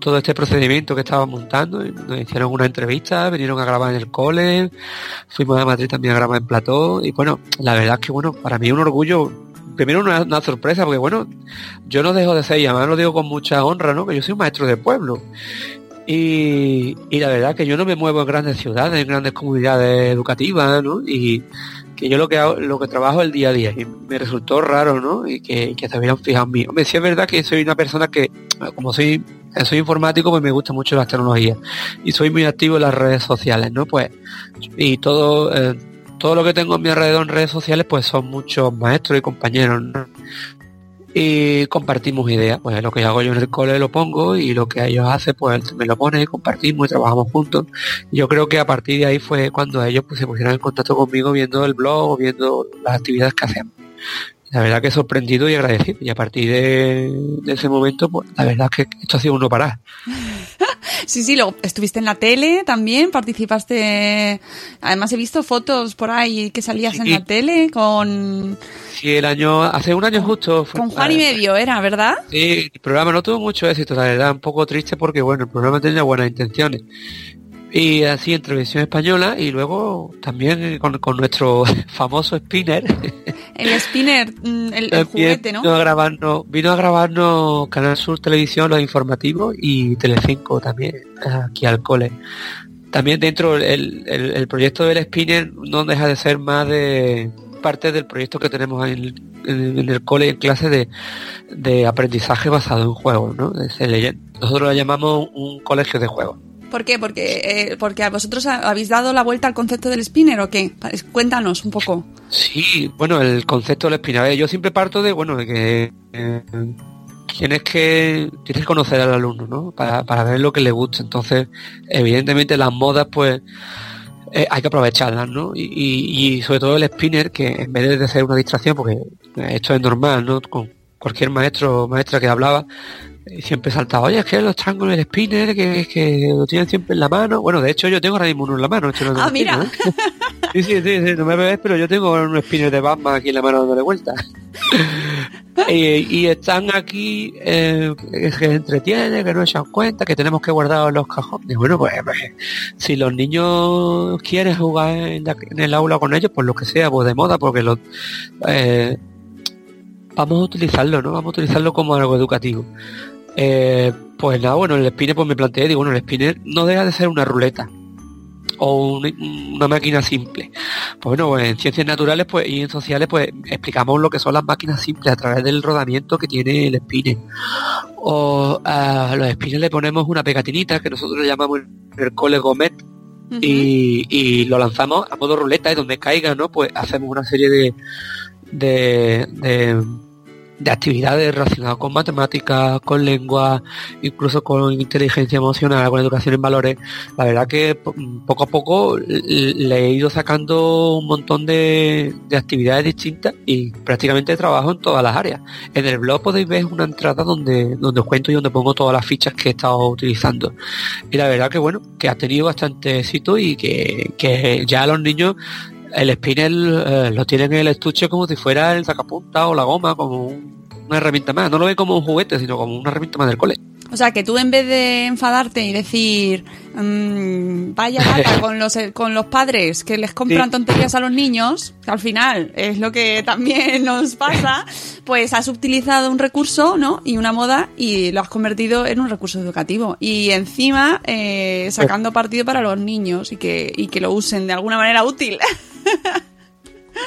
todo este procedimiento que estaba montando nos hicieron una entrevista, vinieron a grabar en el cole, fuimos a Madrid también a grabar en Plató y bueno, la verdad es que bueno, para mí es un orgullo, primero una, una sorpresa porque bueno, yo no dejo de ser y además lo digo con mucha honra, ¿no? Que yo soy un maestro de pueblo y, y la verdad que yo no me muevo en grandes ciudades, en grandes comunidades educativas, ¿no? Y que yo lo que hago, lo que trabajo el día a día y me resultó raro, ¿no? Y que, que se hubieran fijado en mí. Hombre, sí es verdad que soy una persona que, como soy, soy informático, pues me gusta mucho las tecnologías y soy muy activo en las redes sociales, ¿no? Pues, y todo, eh, todo lo que tengo a mi alrededor en redes sociales, pues son muchos maestros y compañeros, ¿no? Y compartimos ideas, pues lo que hago yo en el cole lo pongo y lo que ellos hacen, pues me lo pone, compartimos y trabajamos juntos. Yo creo que a partir de ahí fue cuando ellos pues, se pusieron en contacto conmigo viendo el blog o viendo las actividades que hacemos. La verdad que sorprendido y agradecido. Y a partir de, de ese momento, pues la verdad es que esto ha sido uno parar. Sí, sí, luego estuviste en la tele también, participaste. Además he visto fotos por ahí que salías en la tele con, Sí, el año, hace un año justo fue. con Juan y medio, ¿era, verdad? Sí, el programa no tuvo mucho éxito, la verdad, un poco triste porque bueno, el programa tenía buenas intenciones. Y así en televisión española y luego también eh, con, con nuestro famoso spinner. El spinner, mm, el, el juguete, ¿no? Vino a grabarnos, vino a grabarnos Canal Sur Televisión, los informativos y Telecinco también, aquí al cole. También dentro el, el, el proyecto del spinner no deja de ser más de parte del proyecto que tenemos en el, en, en el cole en clase de, de aprendizaje basado en juegos, ¿no? Nosotros lo llamamos un colegio de juegos. ¿Por qué? Porque, eh, porque vosotros ha- habéis dado la vuelta al concepto del spinner o qué? Cuéntanos un poco. Sí, bueno, el concepto del spinner. Yo siempre parto de, bueno, de que eh, tienes que tienes que conocer al alumno, ¿no? Para, para ver lo que le gusta. Entonces, evidentemente las modas, pues, eh, hay que aprovecharlas, ¿no? Y, y- y sobre todo el spinner, que en vez de ser una distracción, porque esto es normal, ¿no? Con cualquier maestro o maestra que hablaba, siempre saltaba, oye, es que los triángulos del spinner, que, que lo tienen siempre en la mano. Bueno, de hecho yo tengo ahora mismo uno en la mano. esto no Ah, mira. ¿eh? Sí, sí, sí, sí, no me ves, pero yo tengo un spinner de Batman aquí en la mano dándole vuelta. Eh, y están aquí eh, que se entretienen, que no se dan cuenta, que tenemos que guardar los cajones. Bueno, pues, pues, si los niños quieren jugar en, la- en el aula con ellos, pues lo que sea, pues de moda, porque los eh, vamos a utilizarlo, ¿no? Vamos a utilizarlo como algo educativo. Eh, pues nada, bueno, el spinner pues me planteé, digo, bueno, el spinner no deja de ser una ruleta o un- una máquina simple. Pues bueno, pues en ciencias naturales pues y en sociales pues explicamos lo que son las máquinas simples a través del rodamiento que tiene el spinner. O a los spinners le ponemos una pegatinita que nosotros le llamamos el cole gomet y, y lo lanzamos a modo ruleta y donde caiga, ¿no? Pues hacemos una serie de de, de, de actividades relacionadas con matemáticas, con lengua, incluso con inteligencia emocional, con educación en valores. La verdad que po- poco a poco le he ido sacando un montón de, de actividades distintas y prácticamente trabajo en todas las áreas. En el blog podéis ver una entrada donde, donde os cuento y donde pongo todas las fichas que he estado utilizando. Y la verdad que bueno, que ha tenido bastante éxito y que, que ya los niños el spinner eh, lo tienen en el estuche como si fuera el sacapunta o la goma, como un- una herramienta más. No lo ve como un juguete, sino como una herramienta más del cole. O sea, que tú en vez de enfadarte y decir, mm, vaya lata con los, con los padres que les compran Sí. tonterías a los niños, que al final es lo que también nos pasa, pues has utilizado un recurso, ¿no? Y una moda y lo has convertido en un recurso educativo. Y encima eh, sacando partido para los niños y que, y que lo usen de alguna manera útil.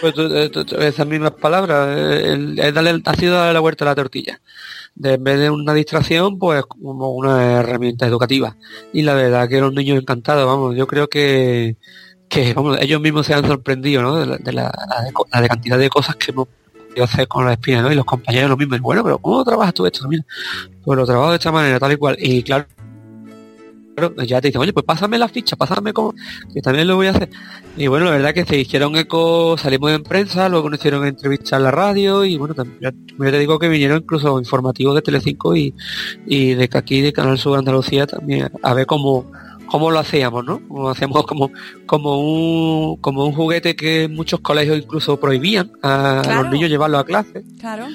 Pues eh, tú- esas mismas palabras, eh, el- darle- ha sido darle la vuelta a la tortilla. De, en vez de una distracción, pues como una herramienta educativa. Y la verdad que los niños encantados, vamos, yo creo que, que vamos, ellos mismos se han sorprendido, ¿no? De la, de la, la la cantidad de cosas que hemos podido hacer con las espinas, ¿no? Y los compañeros lo mismo, bueno, pero ¿cómo trabajas tú esto? Mira, pues lo trabajo de esta manera, tal y cual. Y claro, ya te dicen, oye, pues pásame la ficha, pásame como, que también lo voy a hacer. Y bueno, la verdad que se hicieron eco, salimos en prensa, luego nos hicieron entrevistas en la radio y bueno, también ya, ya te digo que vinieron incluso informativos de Telecinco y, y de aquí de Canal Sur Andalucía también a ver cómo, cómo lo hacíamos, ¿no? Como hacíamos como, como un, como un juguete que muchos colegios incluso prohibían a Claro. los niños llevarlo a clase. claro.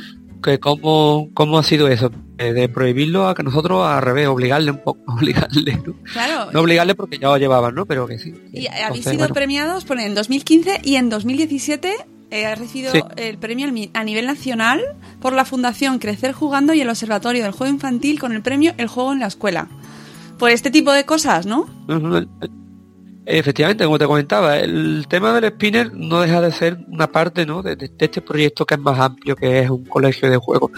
Que cómo, cómo ha sido eso, Eh, de prohibirlo a que nosotros al revés, obligarle un poco, obligarle, ¿no? Claro. No obligarle porque ya lo llevaban, ¿no? Pero que sí. Y habéis Entonces, sido bueno. premiados por en 2015 y en 2017 eh, has recibido Sí. el premio a nivel nacional por la Fundación Crecer Jugando y el Observatorio del Juego Infantil con el premio El Juego en la Escuela. Por este tipo de cosas, ¿no? Efectivamente, como te comentaba, el tema del spinner no deja de ser una parte ¿no? de, este proyecto que es más amplio, que es un colegio de juegos.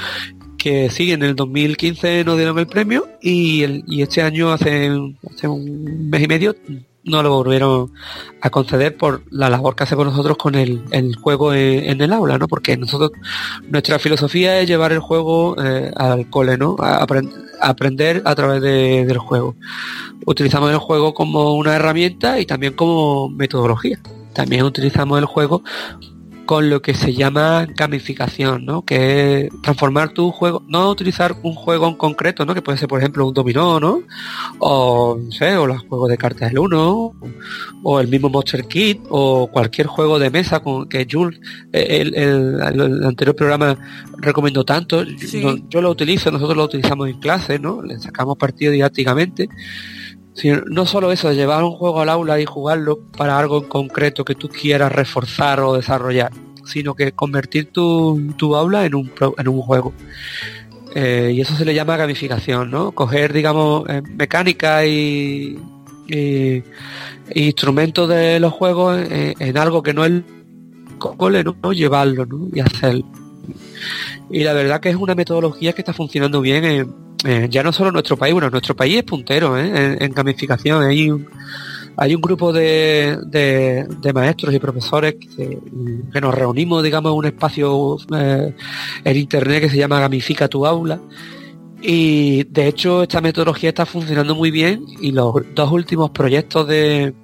Que sí, en el 2015 nos dieron el premio y, el- y este año, hace, hace un mes y medio, no lo volvieron a conceder por la labor que hacemos nosotros con el, el juego en, el aula, ¿no? Porque nosotros, nuestra filosofía es llevar el juego eh, al cole, ¿no? A aprender a través de- del juego utilizamos el juego como una herramienta y también como metodología. También utilizamos el juego con lo que se llama gamificación, ¿no? Que es transformar tu juego, no utilizar un juego en concreto, ¿no? Que puede ser, por ejemplo, un dominó, ¿no? O, no sé, o los juegos de cartas del uno, o el mismo Monster Kit, o cualquier juego de mesa con que Jules, eh, el, el- el anterior programa recomendó tanto. Sí. Yo, yo lo utilizo, nosotros lo utilizamos en clase, ¿no? Le sacamos partido didácticamente. No solo eso, llevar un juego al aula y jugarlo para algo en concreto que tú quieras reforzar o desarrollar, sino que convertir tu, tu aula en un, en un juego. Eh, y eso se le llama gamificación, ¿no? Coger, digamos, eh, mecánica y, instrumentos de los juegos en algo que no es cole, ¿no? Llevarlo, ¿no? Y hacerlo. Y la verdad que es una metodología que está funcionando bien en, ya no solo en nuestro país, bueno, nuestro país es puntero ¿eh? en, gamificación. Hay un, grupo de, de, maestros y profesores que nos reunimos, digamos, en un espacio eh, en internet que se llama Gamifica tu aula. Y de hecho esta metodología está funcionando muy bien y los dos últimos proyectos de,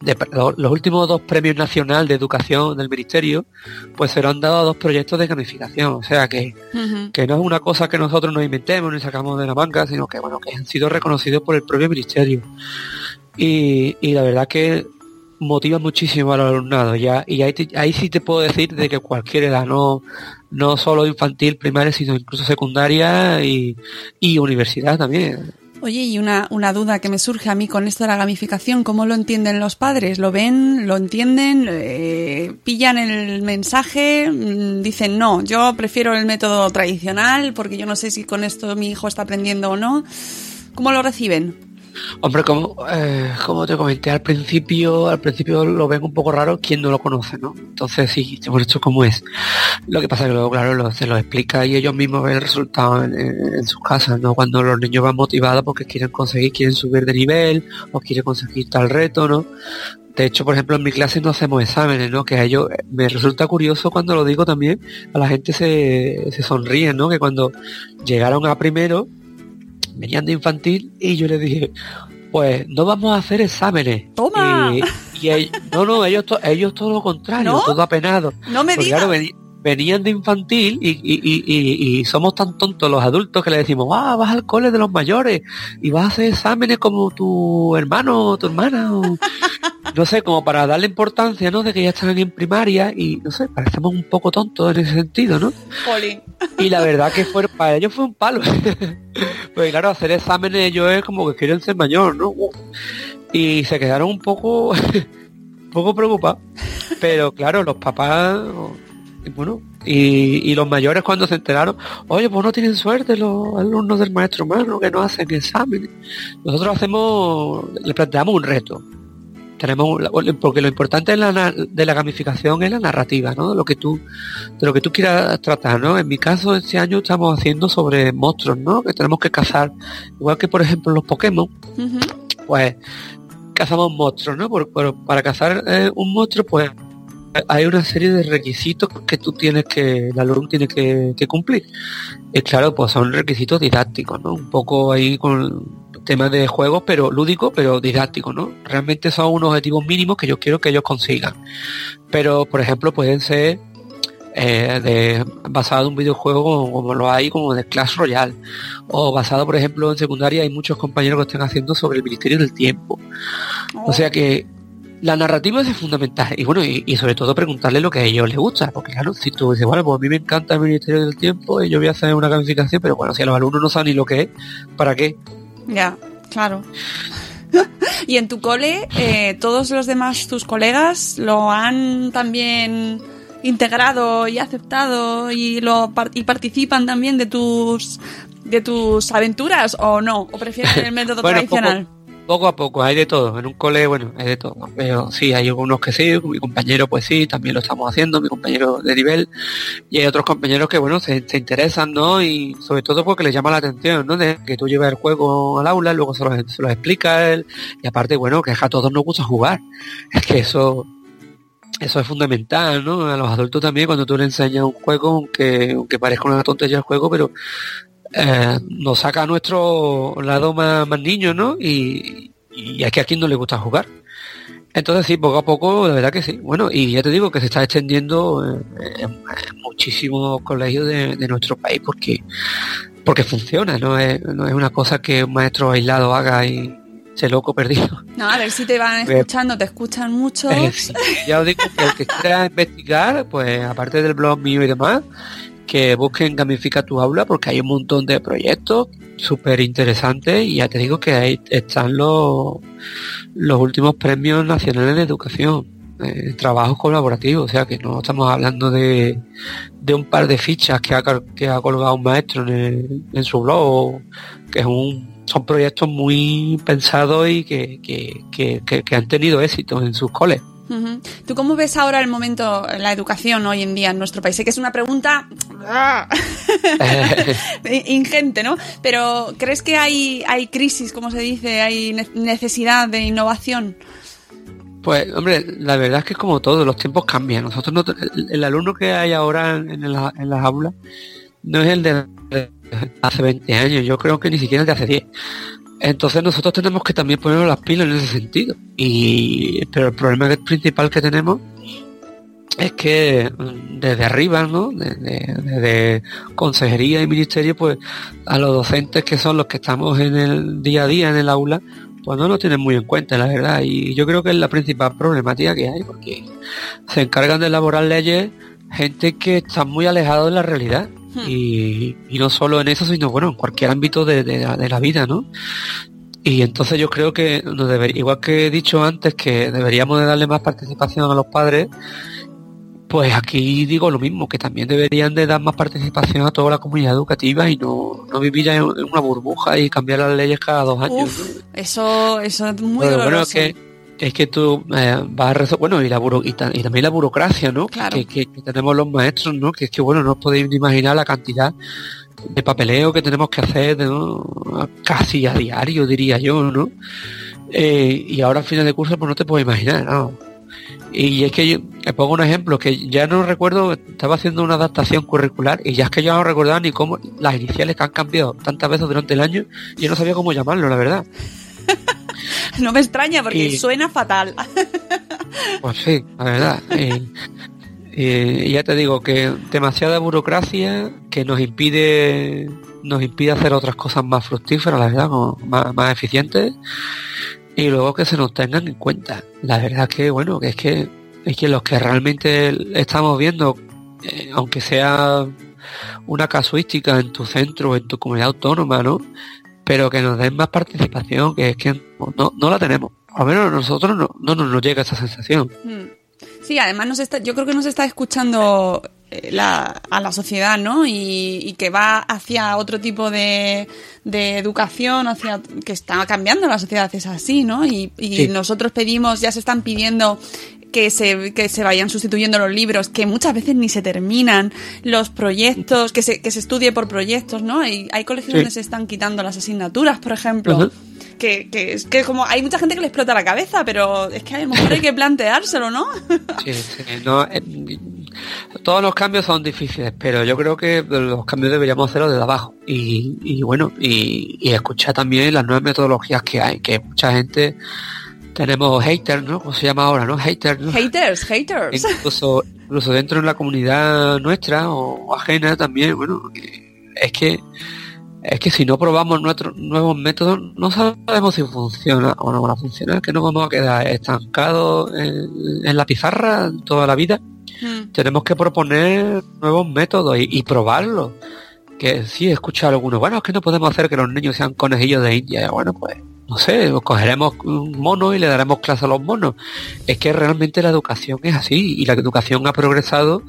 de- los, los últimos dos premios nacional de educación del ministerio pues se lo han dado a dos proyectos de gamificación. O sea que que no es una cosa que nosotros nos inventemos ni sacamos de la manga, sino que bueno, que han sido reconocidos por el propio ministerio. Y, y la verdad que motiva muchísimo al alumnado ya y ahí, te- ahí sí te puedo decir de que cualquier edad no no solo infantil primaria sino incluso secundaria y, y universidad también Oye, y una, una duda que me surge a mí con esto de la gamificación, ¿cómo lo entienden los padres? ¿Lo ven? ¿Lo entienden? Eh, ¿Pillan el mensaje? Mm, Dicen, no, yo prefiero el método tradicional porque yo no sé si con esto mi hijo está aprendiendo o no. ¿Cómo lo reciben? Hombre, como, eh, como te comenté al principio, al principio lo ven un poco raro quien no lo conoce, ¿no? Entonces sí, por esto cómo es. Lo que pasa es que luego, claro, lo- se lo explica y ellos mismos ven el resultado en sus casas, ¿no? Cuando los niños van motivados porque quieren conseguir, quieren subir de nivel o quieren conseguir tal reto, ¿no? De hecho, por ejemplo, en mi clase no hacemos exámenes, ¿no? Que a ellos eh, me resulta curioso cuando lo digo también, a la gente se, se sonríe, ¿no? Que cuando llegaron a primero, venían de infantil y yo les dije, pues no vamos a hacer exámenes. ¡Toma! Y, y ellos- no, no, ellos, to- ellos todo lo contrario, ¿No? todo apenado. No me digas. claro, venían de infantil y, y, y, y- y somos tan tontos los adultos que le decimos, ah, vas al cole de los mayores y vas a hacer exámenes como tu hermano o tu hermana. o-". no sé, como para darle importancia, ¿no? De que ya están en primaria y, no sé, parecemos un poco tontos en ese sentido, ¿no? Jolín. Y la verdad que fue, para ellos fue un palo. pues claro, hacer exámenes ellos es como que quieren ser mayor, ¿no? Y se quedaron un poco, un poco preocupados. Pero claro, los papás, bueno, y, y los mayores cuando se enteraron, oye, pues no tienen suerte los alumnos del maestro humano que no hacen exámenes. Nosotros hacemos, le planteamos un reto. Tenemos, porque lo importante de la, de la gamificación es la narrativa, ¿no? De lo que tú, de lo que tú quieras tratar, ¿no? En mi caso, este año estamos haciendo sobre monstruos, ¿no? Que tenemos que cazar. Igual que, por ejemplo, los Pokémon, pues cazamos monstruos, ¿no? Por- por- para cazar eh, un monstruo, pues hay una serie de requisitos que tú tienes que, el alumno tiene que, que cumplir. Y claro, pues son requisitos didácticos, ¿no? Un poco ahí con temas de juegos, pero lúdicos, pero didácticos, ¿no? Realmente son unos objetivos mínimos que yo quiero que ellos consigan. Pero, por ejemplo, pueden ser eh, basado en un videojuego como, lo hay como de Clash Royale. O basado, por ejemplo, en secundaria hay muchos compañeros que están haciendo sobre el Ministerio del Tiempo. O sea que la narrativa es fundamental y bueno y, sobre todo preguntarle lo que a ellos les gusta porque claro si tú dices bueno pues a mí me encanta el ministerio del tiempo y yo voy a hacer una gamificación pero bueno si a los alumnos no saben ni lo que es para qué Ya, claro. y en tu cole, eh, todos los demás, tus colegas, lo han también integrado y aceptado y lo y participan también de tus de tus aventuras o no o prefieren el método Bueno, tradicional poco a poco hay de todo. En un cole bueno hay de todo. Pero sí hay algunos que sí mi compañero pues sí también lo estamos haciendo mi compañero de nivel. Y hay otros compañeros que bueno se, se interesan no y sobre todo porque les llama la atención no de que tú llevas el juego al aula luego se los, se los explica y aparte bueno que a todos nos gusta jugar. Es que eso eso es fundamental, ¿no? A los adultos también cuando tú le enseñas un juego, aunque, aunque parezca una tontería el juego, pero eh, nos saca a nuestro lado más, más niño, ¿no? Y, y es que a quien no le gusta jugar. Entonces sí, poco a poco, de verdad que sí. Bueno, y ya te digo que se está extendiendo en, en- en muchísimos colegios de, de nuestro país porque porque funciona, no es, no es una cosa que un maestro aislado haga y se loco perdido. no a ver si te van escuchando te escuchan mucho Eh, sí, ya os digo que el que quiera investigar, pues aparte del blog mío y demás, que busquen Gamifica tu aula porque hay un montón de proyectos súper interesantes y ya te digo que ahí están los, los últimos premios nacionales de educación. eh, trabajos colaborativos, o sea que no estamos hablando de, de un par de fichas que ha, que ha colgado un maestro en, en su blog, que es un, son proyectos muy pensados y que, que, que- que han tenido éxito en sus coles. ¿Tú cómo ves ahora el momento, la educación hoy en día en nuestro país? Sé que es una pregunta ah, ingente, ¿no? Pero ¿crees que hay, hay crisis, como se dice, hay ne- necesidad de innovación? Pues, hombre, la verdad es que es como todo, los tiempos cambian. Nosotros no, el, el alumno que hay ahora en, en la- en las aulas no es el de hace 20 años, yo creo que ni siquiera el de hace 10. Entonces nosotros tenemos que también ponernos las pilas en ese sentido. Y, pero el problema principal que tenemos es que mm, desde arriba, ¿no? Desde, desde consejería y ministerio, pues a los docentes que son los que estamos en el día a día en el aula, pues no lo tienen muy en cuenta, la verdad. Y yo creo que es la principal problemática que hay, porque se encargan de elaborar leyes gente que está muy alejada de la realidad. Y, y no solo en eso, sino bueno, en cualquier ámbito de, de la, de la vida, ¿no? Y entonces yo creo que nos deber- igual que he dicho antes que deberíamos de darle más participación a los padres, pues aquí digo lo mismo, que también deberían de dar más participación a toda la comunidad educativa y no, no vivir ya en una burbuja y cambiar las leyes cada dos años. Uf, eso, eso es muy Pero bueno, doloroso. es que es que tú eh, vas a resolver, bueno, y, la buro- y, ta- y también la burocracia, ¿no? Claro. Que, que- que tenemos los maestros, ¿no? Que es que, bueno, no os podéis ni imaginar la cantidad de papeleo que tenemos que hacer, ¿no? Casi a diario, diría yo, ¿no? Eh, y ahora a final de curso, pues no te puedo imaginar, ¿no? Y es que yo, te pongo un ejemplo, que ya no recuerdo, estaba haciendo una adaptación curricular y ya es que yo no recordaba ni cómo las iniciales que han cambiado tantas veces durante el año, yo no sabía cómo llamarlo, la verdad. No me extraña porque Y- suena fatal. Pues sí, la verdad. Eh, ya te digo que demasiada burocracia que nos impide nos impide hacer otras cosas más fructíferas, la verdad, como más, más eficientes. y luego que se nos tengan en cuenta. La verdad que, bueno, es que, es que los que realmente estamos viendo, eh, aunque sea una casuística en tu centro en tu comunidad autónoma, ¿no? Pero que nos den más participación, que es que no, no la tenemos. Al menos a nosotros no, no, nos llega esa sensación. Mm. Sí, además nos está, yo creo que nos está escuchando eh, la, a la sociedad, ¿no? Y, que va hacia otro tipo de, de, educación, hacia que está cambiando la sociedad, es así, ¿no? Y, y nosotros pedimos, ya se están pidiendo que se, que se vayan sustituyendo los libros, que muchas veces ni se terminan, los proyectos, que se, que se estudie por proyectos, ¿no? Hay, hay colegios donde se están quitando las asignaturas, por ejemplo. Que, que, es que como hay mucha gente que le explota la cabeza, pero es que a lo mejor hay que planteárselo, ¿no? sí, sí, no, eh, todos los cambios son difíciles, pero yo creo que los cambios deberíamos hacerlos desde abajo. Y, y bueno, y, y escuchar también las nuevas metodologías que hay, que mucha gente tenemos haters, ¿no? Como se llama ahora, ¿no? Haters, ¿no? Haters, haters. Incluso, incluso dentro de la comunidad nuestra o ajena también, bueno, es que es que si no probamos nuestros nuevos métodos no sabemos si funciona o no van a funcionar, que no vamos a quedar estancados en, la pizarra toda la vida. Hmm. Tenemos que proponer nuevos métodos y, y probarlos. Que sí, he escuchado algunos, bueno, es que no podemos hacer que los niños sean conejillos de India. Bueno, pues no sé, cogeremos un mono y le daremos clase a los monos. Es que realmente la educación es así y la educación ha progresado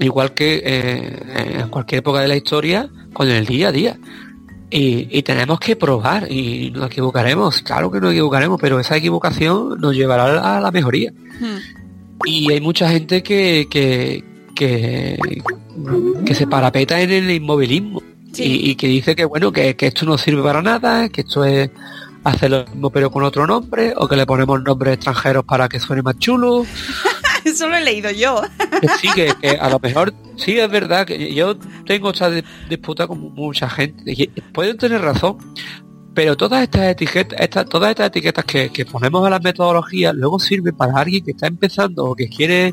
igual que eh, en cualquier época de la historia con el día a día. Y, tenemos que probar y nos equivocaremos, claro que nos equivocaremos, pero esa equivocación nos llevará a la mejoría. Hmm. Y hay mucha gente que, que, que, que se parapeta en el inmovilismo y, que dice que bueno, que, que esto no sirve para nada, que esto es hace lo mismo pero con otro nombre, o que le ponemos nombres extranjeros para que suene más chulo. Eso lo he leído yo. sí, que, a lo mejor, sí es verdad que yo tengo esta disputa con mucha gente. Y pueden tener razón, pero todas estas etiquetas, estas, todas estas etiquetas que, ponemos a las metodologías luego sirven para alguien que está empezando o que quiere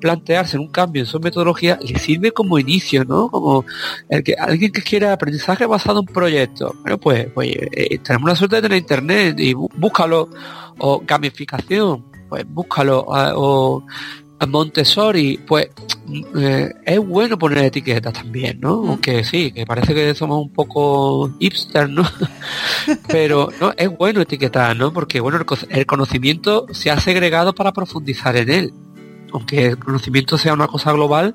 plantearse un cambio en su metodología, le sirve como inicio, ¿no? Como el que alguien que quiera aprendizaje basado en proyectos. Bueno, pues, pues eh, tenemos una suerte de tener internet y búscalo. O gamificación, pues búscalo. o Montessori, pues eh, es bueno poner etiquetas también, ¿no? Mm. Aunque sí, que parece que somos un poco hipster, ¿no? Pero no es bueno etiquetar, ¿no? Porque bueno, el conocimiento se ha segregado para profundizar en él aunque el conocimiento sea una cosa global,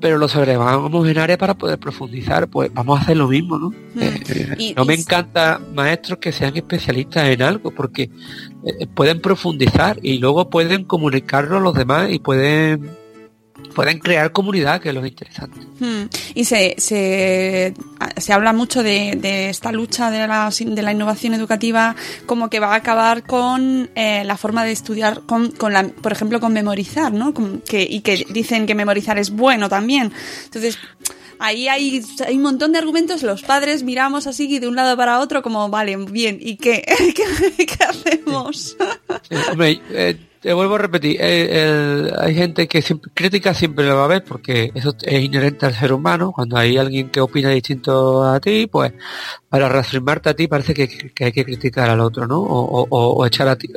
pero lo sobrevamos en área para poder profundizar, pues vamos a hacer lo mismo, ¿no? Hmm. Eh, no me encanta maestros que sean especialistas en algo, porque eh, pueden profundizar y luego pueden comunicarlo a los demás y pueden pueden crear comunidad, que es lo interesante. Hmm. Y se, se, se, habla mucho de, de esta lucha de la, de la, innovación educativa como que va a acabar con eh, la forma de estudiar, con, con la, por ejemplo, con memorizar, ¿no? que, y que dicen que memorizar es bueno también. Entonces, ahí hay, hay un montón de argumentos, los padres miramos así de un lado para otro como, vale, bien, ¿y qué? ¿Qué, hacemos? hombre, eh, te vuelvo a repetir, eh, hay gente que siempre, crítica siempre lo va a haber porque eso es inherente al ser humano. Cuando hay alguien que opina distinto a ti, pues para reafirmarte a ti parece que, hay que criticar al otro, ¿no? O, echar a ti,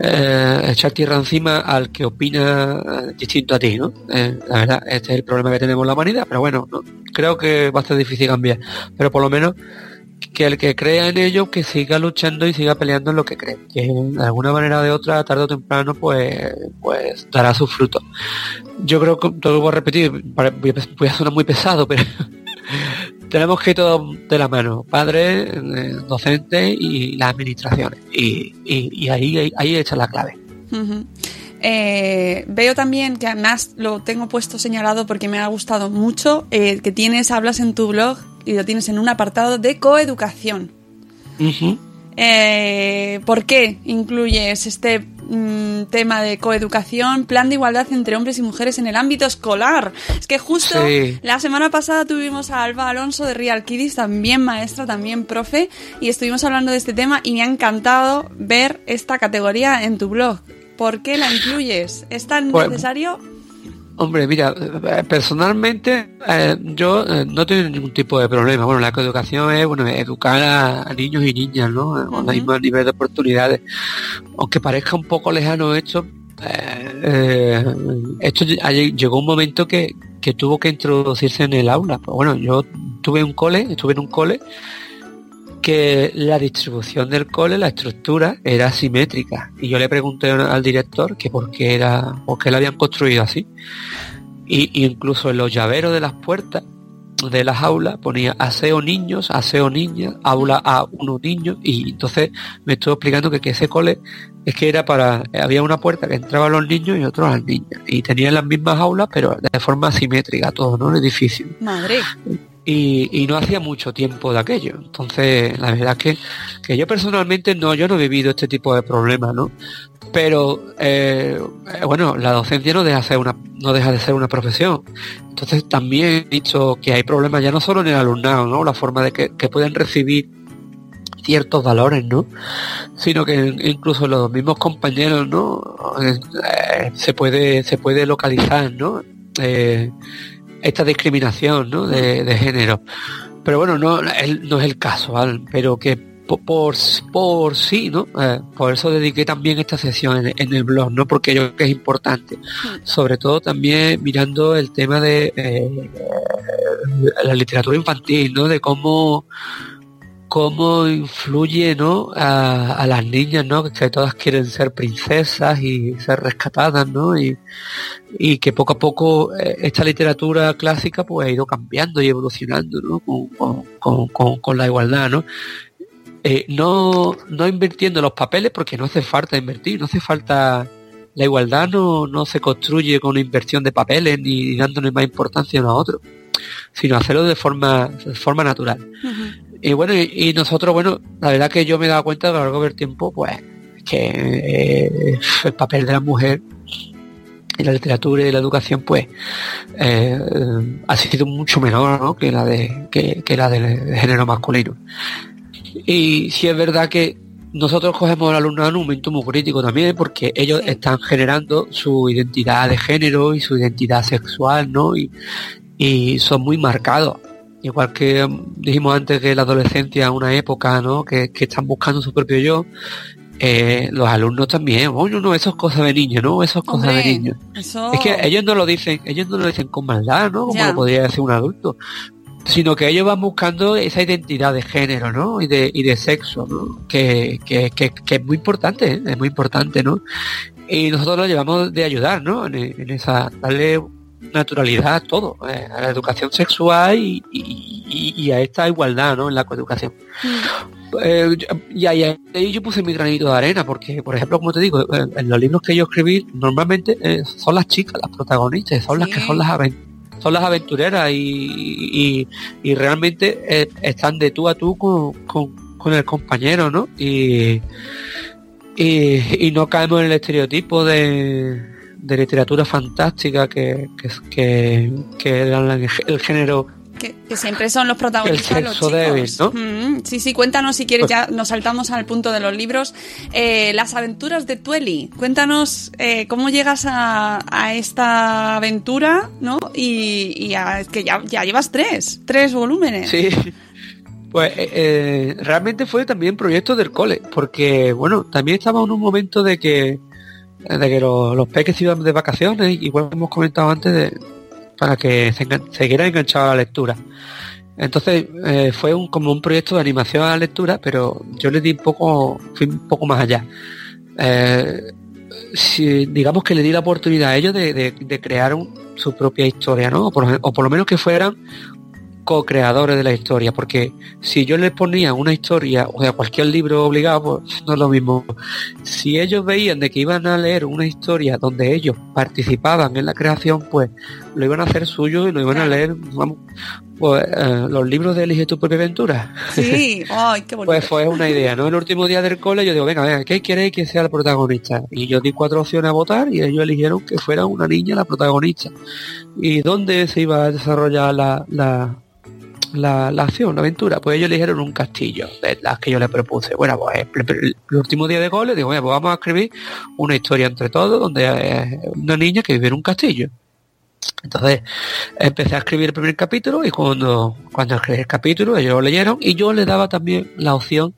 eh, echar tierra encima al que opina distinto a ti, ¿no? Eh, la verdad, este es el problema que tenemos en la humanidad, pero bueno, creo que va a ser difícil cambiar. Pero por lo menos que el que crea en ello que siga luchando y siga peleando en lo que cree. Que de alguna manera o de otra tarde o temprano pues pues dará sus frutos yo creo que todo lo voy a repetir voy a sonar muy pesado pero tenemos que ir todo de la mano. Padres eh, docentes y las administraciones. Y, y, ahí ahí echa la clave. Eh, veo también que además lo tengo puesto señalado porque me ha gustado mucho eh, que tienes hablas en tu blog y lo tienes en un apartado de coeducación. Eh, ¿Por qué incluyes este mm, tema de coeducación, plan de igualdad entre hombres y mujeres en el ámbito escolar? Es que justo la semana pasada tuvimos a Alba Alonso de Real Kiddies, también maestra, también profe, y estuvimos hablando de este tema y me ha encantado ver esta categoría en tu blog. ¿Por qué la incluyes? ¿Es tan pues, necesario? Hombre, mira, eh, personalmente eh, yo eh, no tengo ningún tipo de problema. Bueno, la coeducación es bueno, educar a, niños y niñas, ¿no? Con el mismo nivel de oportunidades. Aunque parezca un poco lejano esto, esto llegó un momento que, que tuvo que introducirse en el aula. Pues bueno, yo tuve un cole, estuve en un cole que la distribución del cole, la estructura, era simétrica. Y yo le pregunté al director que por qué era, por qué la habían construido así. Y, incluso en los llaveros de las puertas de las aulas ponía aseo niños, aseo niñas, aula a unos niños, y entonces me estuvo explicando que, ese cole es que era para, había una puerta que entraba a los niños y otros las niñas, y tenían las mismas aulas, pero de forma simétrica todo, ¿no? El edificio. Madre y, no hacía mucho tiempo de aquello. Entonces, la verdad es que, yo personalmente no, yo no he vivido este tipo de problemas, ¿no? Pero eh, bueno, la docencia no deja, de ser una, no deja de ser una profesión. Entonces también he dicho que hay problemas ya no solo en el alumnado, ¿no? La forma de que, que pueden recibir ciertos valores, ¿no? Sino que incluso los mismos compañeros, ¿no? Eh, se puede, se puede localizar, ¿no? Eh, esta discriminación ¿no? de, género. Pero bueno, no, no es el caso, pero que por, por, sí, ¿no? Eh, por eso dediqué también esta sesión en, el blog, ¿no? Porque yo creo que es importante. Sobre todo también mirando el tema de eh, la literatura infantil, ¿no? De cómo cómo influye ¿no? a, las niñas, ¿no? que todas quieren ser princesas y ser rescatadas, ¿no? y, que poco a poco eh, esta literatura clásica pues ha ido cambiando y evolucionando ¿no? con, la igualdad. ¿no? Eh, no, no invirtiendo los papeles porque no hace falta invertir, no hace falta la igualdad no, no se construye con inversión de papeles ni dándole más importancia a a otros, sino hacerlo de forma natural. Y bueno, y, nosotros, bueno, la verdad que yo me he dado cuenta a lo largo del tiempo, pues, que eh, el papel de la mujer en la literatura y la educación, pues, eh, ha sido mucho menor que la de que, la del género masculino. Y si es verdad que nosotros cogemos al alumno en un momento muy crítico también, porque ellos están generando su identidad de género y su identidad sexual, ¿no? Y, y son muy marcados Igual que dijimos antes que la adolescencia es una época, ¿no? Que, están buscando su propio yo. Eh, los alumnos también, oh, no, eso es cosa de niños, ¿no? Eso es cosa de niños. Es que ellos no lo dicen, ellos no lo dicen con maldad, ¿no? Como lo podría decir un adulto. Sino que ellos van buscando esa identidad de género, ¿no? Y de, y de sexo, ¿no? Que, que, que, es muy importante, ¿eh? es muy importante, ¿no? Y nosotros lo llevamos de ayudar, ¿no? En, en esa, darle naturalidad a todo, eh, a la educación sexual y, a esta igualdad ¿no? en la coeducación. Mm. Eh, y ahí, yo puse mi granito de arena, porque, por ejemplo, como te digo, eh, en los libros que yo escribí, normalmente son las chicas, las protagonistas, son las que son las son las aventureras y, y, realmente están de tú a tú con, con, el compañero, ¿no? Y, y, no caemos en el estereotipo de, de literatura fantástica que, que, que, el, género que, siempre son los protagonistas los chicos. Mm, sí, sí, cuéntanos si quieres, ya nos saltamos al punto de los libros. Eh, las aventuras de Tueli. Cuéntanos eh, cómo llegas a, a, esta aventura, ¿no? Y, y que ya, ya, llevas tres, tres volúmenes. Sí. Pues eh, realmente fue también proyecto del cole, porque bueno, también estaba en un momento de que de que los, los peques iban de vacaciones, igual hemos comentado antes, de, para que se, siguieran enganchados a la lectura. Entonces eh, fue un, como un proyecto de animación a la lectura, pero yo le di un poco, fui un poco más allá. Eh, si, digamos que le di la oportunidad a ellos de, de, crear su propia historia, ¿no? O por, lo menos que fueran co-creadores de la historia, porque si yo les ponía una historia, o sea, cualquier libro obligado, pues no es lo mismo. Si ellos veían de que iban a leer una historia donde ellos participaban en la creación, pues lo iban a hacer suyo y lo iban a leer, vamos, pues, eh, los libros de Elige tu propia aventura. Sí, ay, qué bonito. Pues fue una idea, ¿no? El último día del cole yo digo, venga, venga, ¿qué queréis que sea el protagonista? Y yo di cuatro opciones a votar y ellos eligieron que fuera una niña la protagonista. ¿Y dónde se iba a desarrollar la, la la, acción, la aventura? Pues ellos eligieron un castillo, de las que yo les propuse. Bueno, pues el, último día de goles digo, pues vamos a escribir una historia entre todos donde una niña que vive en un castillo. Entonces empecé a escribir el primer capítulo y cuando, cuando escribí el capítulo ellos lo leyeron y yo les daba también la opción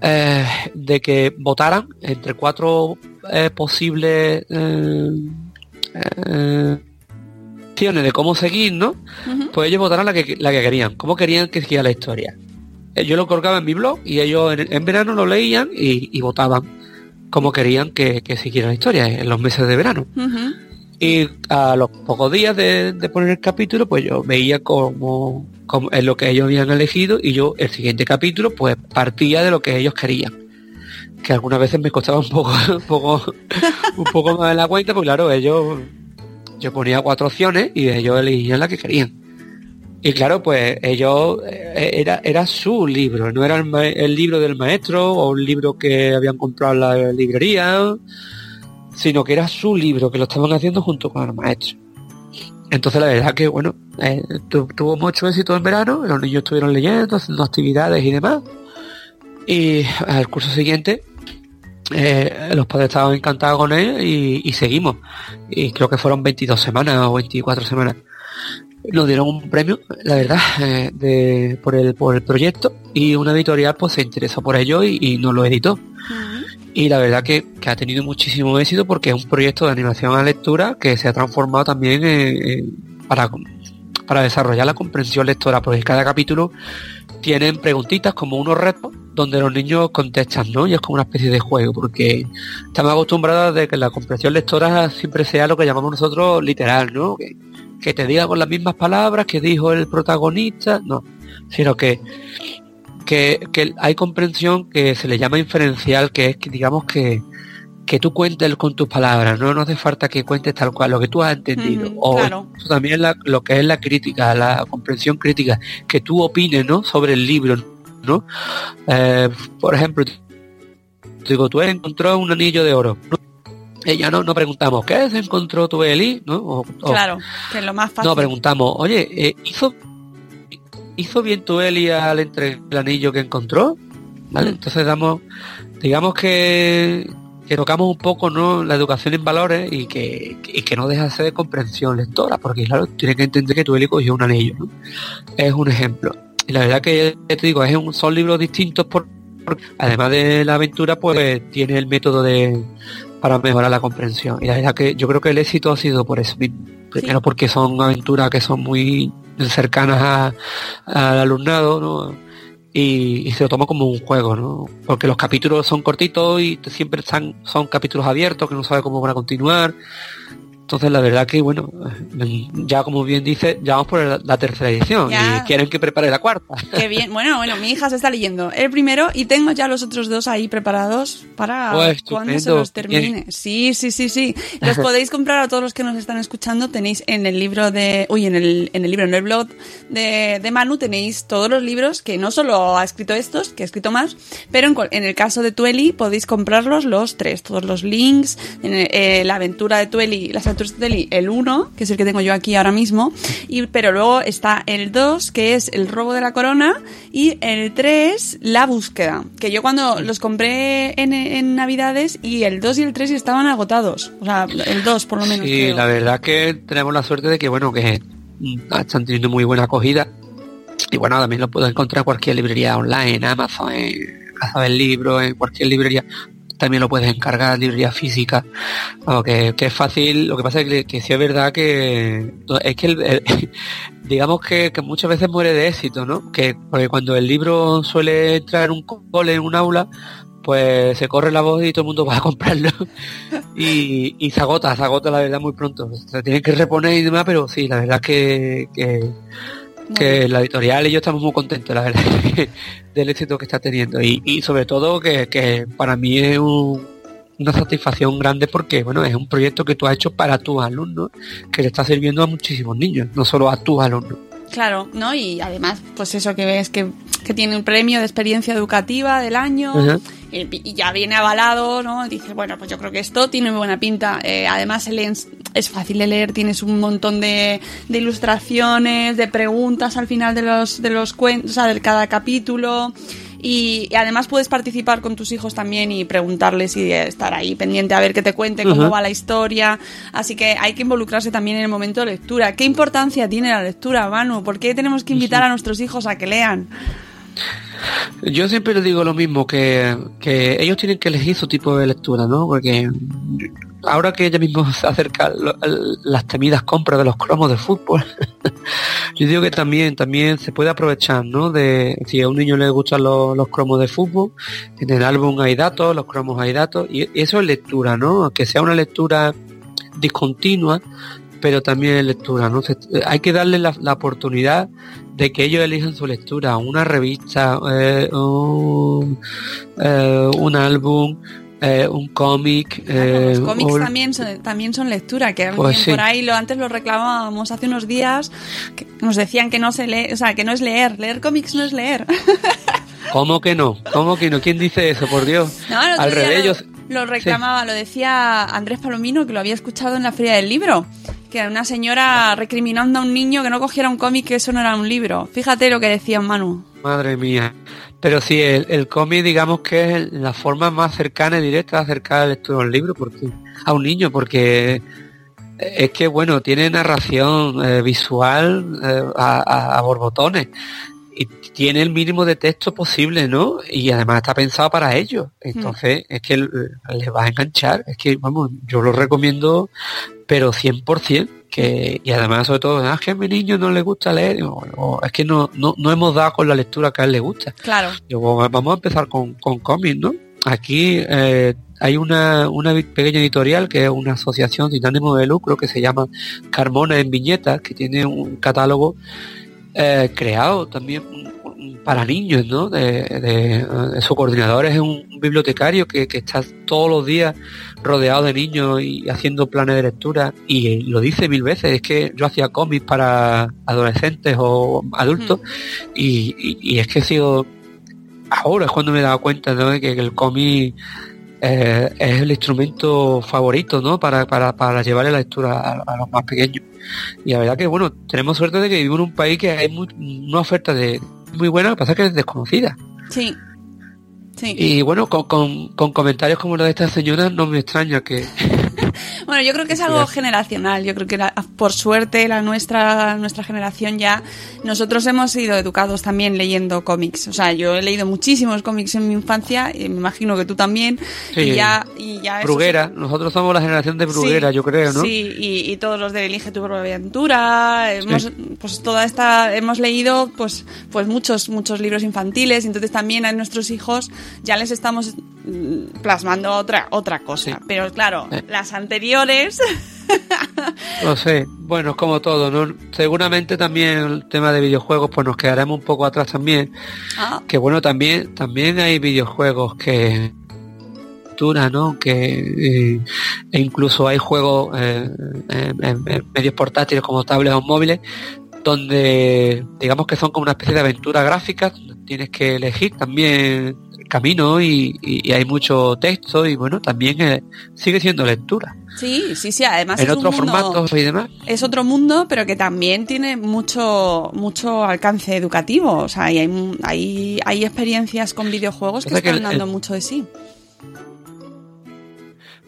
eh, de que votaran entre cuatro eh, posibles eh, eh, de cómo seguir, ¿no? Pues ellos votaran la que, la que querían, cómo querían que siguiera la historia. Eh, Yo lo colgaba en mi blog y ellos en, en verano lo leían y, y votaban cómo querían que, que siguiera la historia en los meses de verano. Y a los pocos días de, de poner el capítulo, pues yo veía como, como es lo que ellos habían elegido y yo el siguiente capítulo pues partía de lo que ellos querían. Que algunas veces me costaba un poco, un poco, un poco más de la cuenta, porque claro, ellos, yo ponía cuatro opciones y ellos elegían la que querían. Y claro, pues ellos, eh, era, era su libro, no era el, el libro del maestro o un libro que habían comprado en la librería, sino que era su libro, que lo estaban haciendo junto con el maestro. Entonces la verdad que, bueno, eh, tu- tuvo mucho éxito en verano, los niños estuvieron leyendo, haciendo actividades y demás. Y al curso siguiente, eh, los padres estaban encantados con él y, y seguimos. Y creo que fueron 22 semanas o 24 semanas. Nos dieron un premio, la verdad, eh, de, por, el, por el proyecto y una editorial pues se interesó por ello y, y nos lo editó. Y la verdad que, que ha tenido muchísimo éxito porque es un proyecto de animación a lectura que se ha transformado también en- para, para desarrollar la comprensión lectora, porque cada capítulo tienen preguntitas como unos retos donde los niños contestan, ¿no? Y es como una especie de juego, porque estamos acostumbrados de que la comprensión lectora siempre sea lo que llamamos nosotros literal, ¿no? Que, que te diga con las mismas palabras que dijo el protagonista, no, sino que que, que hay comprensión que se le llama inferencial, que es que digamos que, que tú cuentes con tus palabras, ¿no? No hace falta que cuentes tal cual lo que tú has entendido. O claro. eso también la- lo que es la crítica, la comprensión crítica, que tú opines, ¿no? Sobre el libro, ¿no? Eh, por ejemplo, digo, tú encontró un anillo de oro. Ella no, no preguntamos, ¿qué se encontró tu Eli? ¿No? O- o- Claro, que es lo más fácil. no, preguntamos, oye, eh, ¿hizo, ¿hizo bien tu Eli al entregar el anillo que encontró? ¿Vale? Mm. Entonces damos, digamos que, que tocamos un poco ¿no? la educación en valores y que, y que no deja de ser de comprensión lectora, porque claro, tiene que entender que tu Eli cogió un anillo, ¿no? Es un ejemplo. Y la verdad que, te digo, es un, son libros distintos por, por- además de la aventura, pues tiene el método de para mejorar la comprensión. Y la verdad que yo creo que el éxito ha sido por eso mismo. Primero porque son aventuras que son muy cercanas a- al alumnado, ¿no? Y, y se lo toma como un juego, ¿no? Porque los capítulos son cortitos y siempre están, son capítulos abiertos que no sabe cómo van a continuar. Entonces la verdad que bueno, ya como bien dice, ya vamos por la, la tercera edición Ya. y quieren que prepare la cuarta. Qué bien. Bueno, bueno, mi hija se está leyendo el primero y tengo ya los otros dos ahí preparados para Pues, cuando se los termine. Sí, sí, sí, sí. Los podéis comprar a todos los que nos están escuchando. Tenéis en el libro de, uy, en el, en el libro, en el blog de, de Manu tenéis todos los libros que no solo ha escrito estos, que ha escrito más, pero en, en el caso de Tueli podéis comprarlos los tres, todos los links, en eh, la aventura de Tueli, las el 1, que es el que tengo yo aquí ahora mismo, y, pero luego está el 2, que es el robo de la corona, y el 3, la búsqueda, que yo cuando los compré en, en Navidades y el 2 y el 3 estaban agotados, o sea, el 2 por lo menos. Sí, creo. la verdad que tenemos la suerte de que, bueno, que están teniendo muy buena acogida. Y bueno, también lo puedo encontrar en cualquier librería online, en Amazon, en Casa del Libro, en cualquier librería. También lo puedes encargar, librería física. Vamos, que, es fácil. Lo que pasa es que, que sí es verdad que es que el- digamos que, que muchas veces muere de éxito, ¿no? Que porque cuando el libro suele entrar en un cole, en un aula, pues se corre la voz y todo el mundo va a comprarlo y, y se agota, se agota la verdad muy pronto. Se tienen que reponer y demás, pero sí, la verdad que, que la editorial y yo estamos muy contentos, la verdad, del éxito que está teniendo. Y, y sobre todo que, que para mí es un- una satisfacción grande porque, bueno, es un proyecto que tú has hecho para tus alumnos, que le está sirviendo a muchísimos niños, no solo a tus alumnos. Claro, ¿no? Y además, pues eso que ves que, que tiene un premio de experiencia educativa del año y, y ya viene avalado, ¿no? Dices, bueno, pues yo creo que esto tiene muy buena pinta. Eh, además, leen- es fácil de leer, tienes un montón de, de ilustraciones, de preguntas al final de los, de los cuentos, o sea, de cada capítulo. Y, y además puedes participar con tus hijos también y preguntarles y estar ahí pendiente a ver que te cuente cómo va la historia. Así que hay que involucrarse también en el momento de lectura. ¿Qué importancia tiene la lectura, Manu? ¿Por qué tenemos que invitar a nuestros hijos a que lean? Yo siempre les digo lo mismo, que, que ellos tienen que elegir su tipo de lectura, ¿no? Porque ahora que ya mismo se acercan las temidas compras de los cromos de fútbol, yo digo que también, también se puede aprovechar, ¿no? De si a un niño le gustan los, los cromos de fútbol, en el álbum hay datos, los cromos hay datos, y eso es lectura, ¿no? Que sea una lectura discontinua, pero también es lectura, ¿no? Hay que darle la, la oportunidad de que ellos elijan su lectura, una revista, eh, eh, un álbum, eh, un cómic. eh, Los cómics o- también son, también son lectura, que Pues sí. por ahí lo antes lo reclamábamos hace unos días, que nos decían que no se lee, o sea, que no es leer, leer cómics no es leer. ¿Cómo que no? ¿Cómo que no? ¿Quién dice eso, por Dios? No, Al revés, lo, yo- lo reclamaba, lo decía Andrés Palomino, que lo había escuchado en la Feria del Libro, que una señora recriminando a un niño que no cogiera un cómic, que eso no era un libro. Fíjate lo que decía Manu. Madre mía. Pero sí, el, el cómic digamos que es la forma más cercana y directa de acercar la lectura a un libro porque, a un niño, porque es que bueno, tiene narración eh, visual eh, a, a- a borbotones tiene el mínimo de texto posible, ¿no? Y además está pensado para ellos. Entonces, es que les va a enganchar. Es que, vamos, yo lo recomiendo, pero 100%. Que, y además, sobre todo, ah, es que a mi niño no le gusta leer. Digo, bueno, es que no, no, no hemos dado con la lectura que a él le gusta. Claro. Yo, bueno, vamos a empezar con, con cómics, ¿no? Aquí eh, hay una, una pequeña editorial que es una asociación sin ánimo de lucro que se llama Carmona en Viñetas, que tiene un catálogo eh, creado también para niños, ¿no? De, de- de- su coordinador es un bibliotecario que, que está todos los días rodeado de niños y haciendo planes de lectura y lo dice mil veces, es que yo hacía cómics para adolescentes o adultos y, y- y es que he sido ahora es cuando me he dado cuenta ¿no? de que el cómic eh, es el instrumento favorito ¿no? para, para, para llevarle la lectura a, a los más pequeños y la verdad que bueno tenemos suerte de que vivimos en un país que hay muy- una oferta de muy buena lo que pasa es que es desconocida Sí. Sí. y bueno con, con, con comentarios como los de esta señora no me extraña que Bueno, yo creo que es algo generacional. Yo creo que la- por suerte la nuestra nuestra generación ya nosotros hemos sido educados también leyendo cómics. O sea, yo he leído muchísimos cómics en mi infancia y me imagino que tú también. Sí. Y ya y ya eso Bruguera nosotros somos la generación de Bruguera Sí, yo creo ¿no? Sí, y, y todos los de Elige tu propia aventura, hemos, pues toda esta, hemos leído pues, pues muchos, muchos libros infantiles, entonces también a nuestros hijos ya les estamos mm, plasmando otra, otra cosa. Sí. Pero claro, Eh. las anteriores, No sé, bueno, es como todo, ¿no? Seguramente también el tema de videojuegos, pues nos quedaremos un poco atrás también. Ah, Que bueno, también, también hay videojuegos que ¿no? Que eh, e incluso hay juegos eh, en, en- en medios portátiles como tablets o móviles donde digamos que son como una especie de aventura gráfica, tienes que elegir también camino y, y- y hay mucho texto y bueno, también eh, sigue siendo lectura. sí, sí, sí, además En es un otros mundo- formatos y demás. es otro mundo, pero que también tiene mucho mucho alcance educativo. O sea, y hay, hay, hay experiencias con videojuegos que están el- dando el- mucho de sí.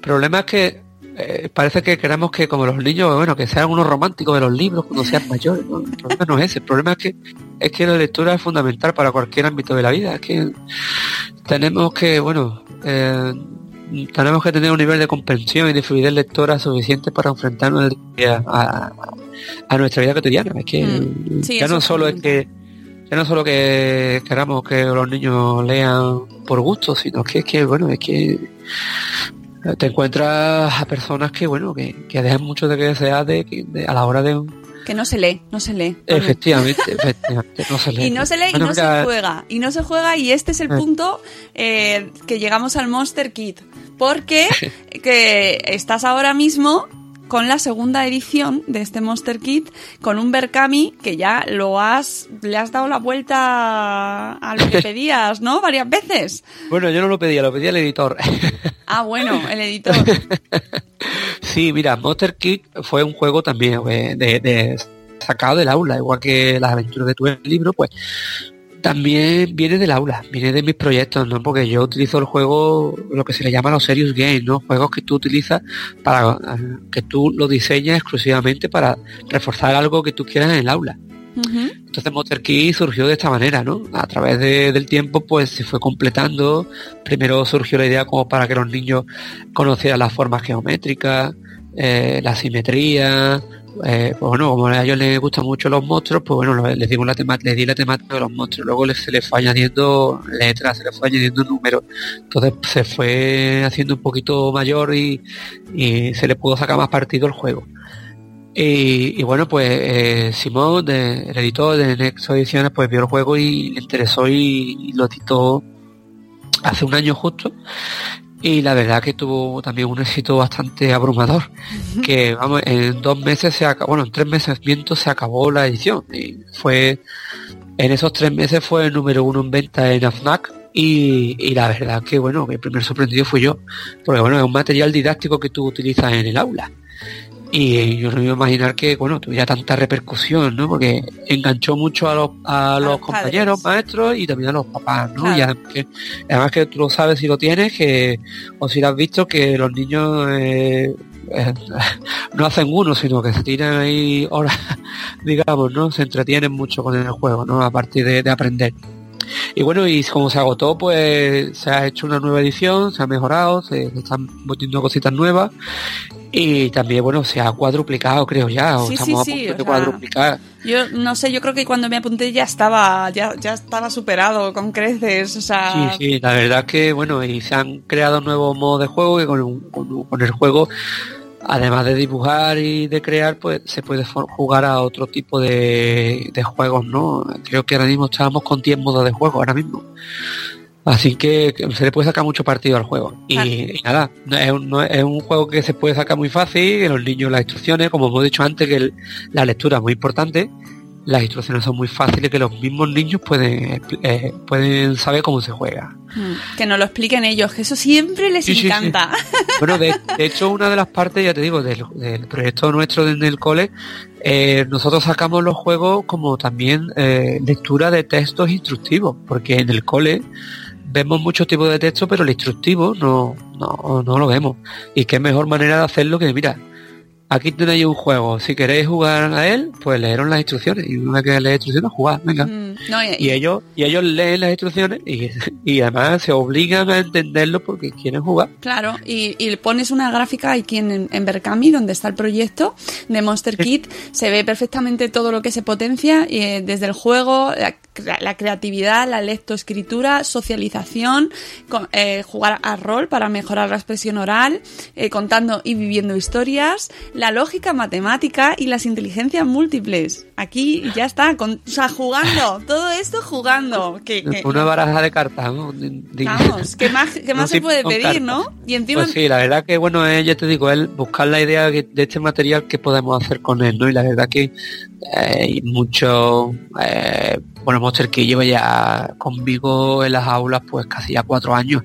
Problema es que eh, parece que queremos que como los niños, bueno, que sean unos románticos de los libros cuando sean mayores. ¿no? El problema no es ese, el problema es que es que la lectura es fundamental para cualquier ámbito de la vida. Es que tenemos que, bueno, eh, tenemos que tener un nivel de comprensión y de fluidez lectora suficiente para enfrentarnos a, a nuestra vida cotidiana. Es que Mm, sí, ya no solo es que ya no solo que queramos que los niños lean por gusto, sino que es que, bueno, es que te encuentras a personas que, bueno, que, que dejan mucho de que desear de, de- a la hora de... Que no se lee, no se lee. Efectivamente, efectivamente, no se lee. Y no se lee y no mira, se juega. Y no se juega y este es el Eh. punto eh, que llegamos al Monster Kit. Porque que estás ahora mismo con la segunda edición de este Monster Kit con un Berkami que ya lo has le has dado la vuelta a lo que pedías, ¿no? Varias veces. Bueno, yo no lo pedía, lo pedía el editor. Ah, bueno, el editor. sí, mira, Monster Kid fue un juego también eh, de, de- sacado del aula, igual que las aventuras de tu libro, pues también viene del aula, viene de mis proyectos, ¿no? Porque yo utilizo el juego, lo que se le llama los serious games, ¿no? Juegos que tú utilizas para que tú lo diseñas exclusivamente para reforzar algo que tú quieras en el aula. Entonces Monster Key surgió de esta manera, ¿no? A través del tiempo pues se fue completando. Primero surgió la idea como para que los niños conocieran las formas geométricas, eh, la simetría, eh, pues bueno, como a ellos les gustan mucho los monstruos, pues bueno, les, dimos la les di la temática de los monstruos. Luego se les fue añadiendo letras, se les fue añadiendo números. Entonces se fue haciendo un poquito mayor y, se le pudo sacar más partido al juego. Y, bueno, pues eh, Simón, el editor de Nexo Ediciones, pues vio el juego y le interesó y lo editó hace un año justo y la verdad que tuvo también un éxito bastante abrumador que vamos en dos meses se acabó bueno en tres meses miento se acabó la edición. Y fue en esos tres meses fue el número uno en venta en AFNAC y, y la verdad que bueno el primer sorprendido fui yo porque bueno es un material didáctico que tú utilizas en el aula y yo no me iba a imaginar que bueno tuviera tanta repercusión no porque enganchó mucho a los, a los, compañeros maestros y también a los papás no y además que, además que tú lo sabes si lo tienes que o si lo has visto que los niños eh, eh, no hacen uno sino que se tiran ahí horas digamos no se entretienen mucho con el juego no a partir de, aprender y bueno, y como se agotó, pues se ha hecho una nueva edición, se ha mejorado, se, se están metiendo cositas nuevas y también, bueno, se ha cuadruplicado, creo ya, o estamos a punto de cuadruplicar. Yo no sé, yo creo que cuando me apunté ya estaba, ya, ya estaba superado con creces, o sea... Sí, sí, la verdad que, bueno, y se han creado nuevos modos de juego que con, con, el juego, además de dibujar y de crear, pues se puede jugar a otro tipo de, de juegos, ¿no? Creo que ahora mismo estábamos con 10 modos de juego, ahora mismo. Así que se le puede sacar mucho partido al juego. Y, nada, es un, es un, juego que se puede sacar muy fácil, que los niños las instrucciones, como hemos dicho antes, que la lectura es muy importante, las instrucciones son muy fáciles, que los mismos niños pueden, eh, pueden saber cómo se juega. Mm, que nos lo expliquen ellos, que eso siempre les encanta. bueno, de, hecho, una de las partes, ya te digo, del, proyecto nuestro en el cole, eh, nosotros sacamos los juegos como también eh, lectura de textos instructivos, porque en el cole vemos muchos tipos de texto, pero el instructivo no, no, no lo vemos. Y qué mejor manera de hacerlo que, mira, aquí tenéis un juego, si queréis jugar a él, pues leeron las instrucciones y una vez que las instrucciones, jugar, venga. Mm, y, ellos y ellos leen las instrucciones y, y, además se obligan a entenderlo porque quieren jugar. Claro, y, y pones una gráfica aquí en, en Berkami, donde está el proyecto de Monster Kit, se ve perfectamente todo lo que se potencia y, eh, desde el juego, la, creatividad, la lectoescritura, socialización, eh, jugar a rol para mejorar la expresión oral, eh, contando y viviendo historias, la lógica matemática y las inteligencias múltiples. Aquí ya está, con, o sea, jugando, todo esto jugando. Que, Una baraja de cartas, ¿no? Vamos, ¿qué más, qué más se puede pedir, no? Y encima... Pues sí, la verdad que, bueno, eh, ya te digo, él buscar la idea de este material que podemos hacer con él, ¿no? Y la verdad que eh, mucho, eh, bueno, Monster que lleva ya conmigo en las aulas pues casi ya cuatro años.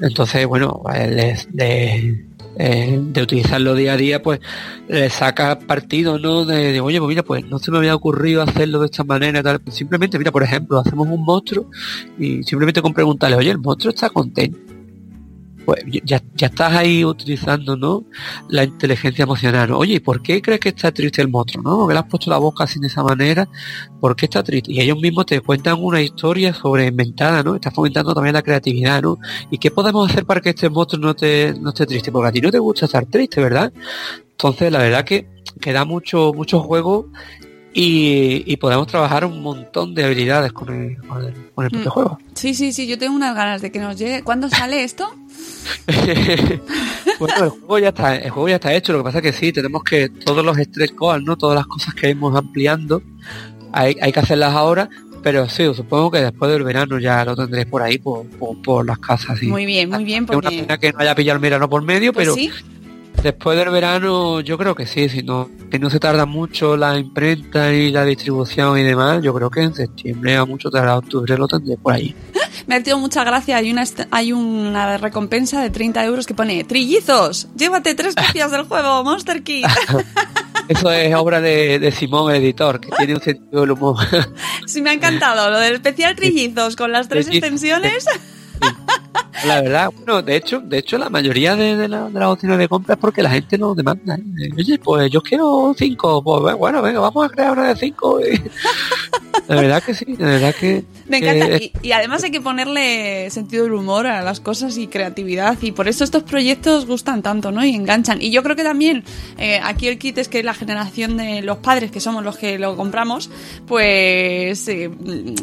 Entonces, bueno, pues, de, eh, de utilizarlo día a día, pues le saca partido, ¿no? De, oye, pues mira, pues no se me había ocurrido hacerlo de esta manera, tal. Simplemente, mira, por ejemplo, hacemos un monstruo y simplemente con preguntarle, oye, el monstruo está contento pues ya, ya estás ahí utilizando ¿no? la inteligencia emocional. Oye, ¿por qué crees que está triste el monstruo? ¿no? ¿Por le has puesto la boca así de esa manera? ¿Por qué está triste? Y ellos mismos te cuentan una historia sobre inventada, ¿no? Estás fomentando también la creatividad, ¿no? ¿Y qué podemos hacer para que este monstruo no, te, no esté triste? Porque a ti no te gusta estar triste, ¿verdad? Entonces, la verdad que, que da mucho, mucho juego y, podemos trabajar un montón de habilidades con el, con el, propio mm. juego. Sí, sí, sí, yo tengo unas ganas de que nos llegue. ¿Cuándo sale esto? bueno, el juego ya está, el juego ya está hecho, lo que pasa es que sí, tenemos que todos los stretch goals, ¿no? Todas las cosas que hemos ampliando, hay, hay que hacerlas ahora, pero sí, supongo que después del verano ya lo tendréis por ahí, por, por, las casas. Muy bien, muy bien. Porque... Es una pena que no haya pillado el verano por medio, pues pero Después del verano, yo creo que sí, si no, que no se tarda mucho la imprenta y la distribución y demás, yo creo que en septiembre a mucho tarde octubre lo tendré por ahí. Me ha tenido mucha gracia, hay una, hay una recompensa de 30 euros que pone Trillizos, llévate tres copias del juego Monster Key. Eso es obra de, de Simón, el editor, que tiene un sentido del humor. Sí, me ha encantado lo del especial trillizos con las tres extensiones. La verdad, bueno, de hecho, de hecho la mayoría de, de, la- de las opciones de compra es porque la gente nos demanda. ¿eh? Oye, pues yo quiero cinco, pues bueno, venga, vamos a crear una de cinco. y- La verdad que sí, la verdad que... Me encanta. Y, y además hay que ponerle sentido del humor a las cosas y creatividad. Y por eso estos proyectos gustan tanto, ¿no? Y enganchan. Y yo creo que también eh, aquí el kit es que la generación de los padres, que somos los que lo compramos, pues eh,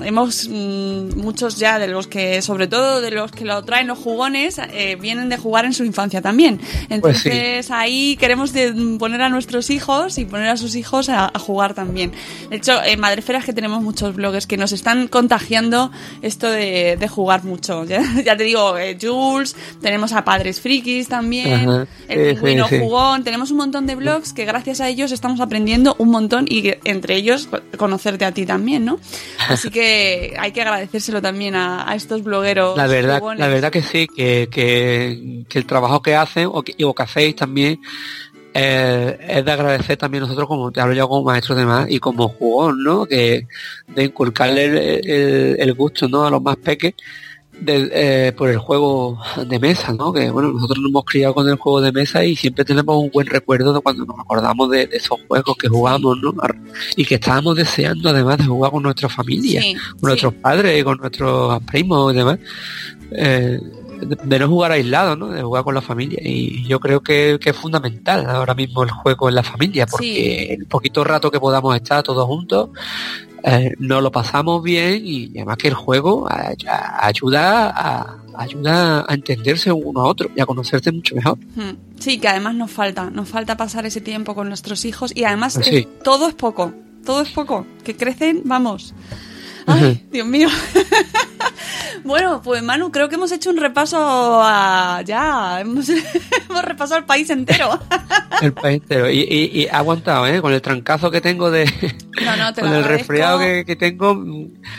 hemos mm, muchos ya de los que, sobre todo de los que lo traen los jugones, eh, vienen de jugar en su infancia también. Pues sí. Entonces ahí queremos de- poner a nuestros hijos y poner a sus hijos a, a jugar también. De hecho, en Madrefera es que tenemos muchos bloggers que nos están contagiando esto de, de jugar mucho. Ya, ya te digo, eh, Jules, tenemos a Padres Frikis también, Ajá. el Pingüino sí, sí. Jugón, tenemos un montón de blogs que gracias a ellos estamos aprendiendo un montón y entre ellos co- conocerte a ti también, ¿no? Así que hay que agradecérselo también a, a estos blogueros. La verdad, jugones. la verdad que sí, que, que, el trabajo que hacen o que, o que hacéis también eh, es de agradecer también nosotros como te hablo yo como maestro de más y como jugón, ¿no? Que de inculcarle el, el- gusto, ¿no? A los más peques de, eh, por el juego de mesa, ¿no? Que bueno, nosotros nos hemos criado con el juego de mesa y siempre tenemos un buen recuerdo de cuando nos acordamos de, de esos juegos que jugamos, ¿no? Y que estábamos deseando además de jugar con nuestra familia Sí, con nuestros padres con nuestros primos y demás, eh, de, de no jugar aislado, ¿no? De jugar con la familia. Y yo creo que, que es fundamental ahora mismo el juego en la familia, porque el poquito rato que podamos estar todos juntos, eh, nos lo pasamos bien y además que el juego a- ayuda a, ayuda a entenderse uno a otro y a conocerse mucho mejor. Hmm. Sí, que además nos falta, nos falta pasar ese tiempo con nuestros hijos y además es- sí. todo es poco, todo es poco, que crecen, vamos. Ay, Dios mío. bueno, pues Manu, creo que hemos hecho un repaso a ya, hemos, hemos repasado el país entero. El país entero. Y, y, y ha aguantado, ¿eh? Con el trancazo que tengo de... No, no, te lo con el resfriado que, que tengo,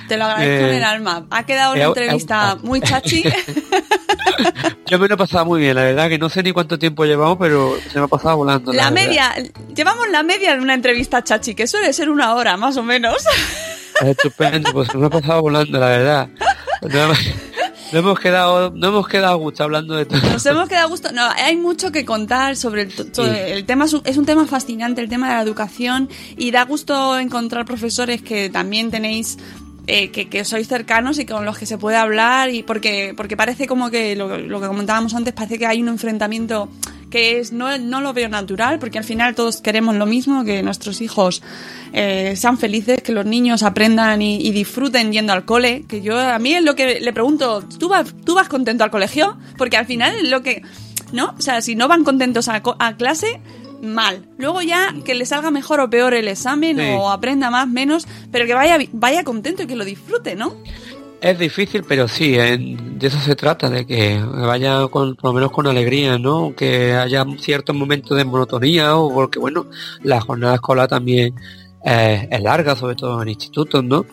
Te lo agradezco Eh, en el alma. Ha quedado una entrevista muy chachi. Yo me lo he pasado muy bien, la verdad que no sé ni cuánto tiempo llevamos, pero se me ha pasado volando. La verdad. media, llevamos la media en una entrevista chachi, que suele ser una hora más o menos. Es estupendo, pues me ha pasado volando, la verdad. No, hemos- no hemos quedado, no hemos quedado a gusto hablando de todo. Nos hemos quedado a gusto. No, hay mucho que contar sobre el, sobre el tema. Es un, es un tema fascinante, el tema de la educación. Y da gusto encontrar profesores que también tenéis. eh, que, que sois cercanos y con los que se puede hablar y porque porque parece como que lo, lo que comentábamos antes parece que hay un enfrentamiento que es no, no lo veo natural porque al final todos queremos lo mismo que nuestros hijos eh, sean felices que los niños aprendan y, y disfruten yendo al cole que yo a mí es lo que le pregunto tú vas tú vas contento al colegio porque al final es lo que no o sea si no van contentos a, a clase mal. Luego ya que le salga mejor o peor el examen Sí. o aprenda más menos pero que vaya vaya contento y que lo disfrute no Es difícil, pero sí, en- de eso se trata, de que vaya con, por lo menos con alegría, ¿no? Que haya ciertos momentos de monotonía o porque, bueno, la jornada escolar también eh, es larga, sobre todo en institutos, ¿no?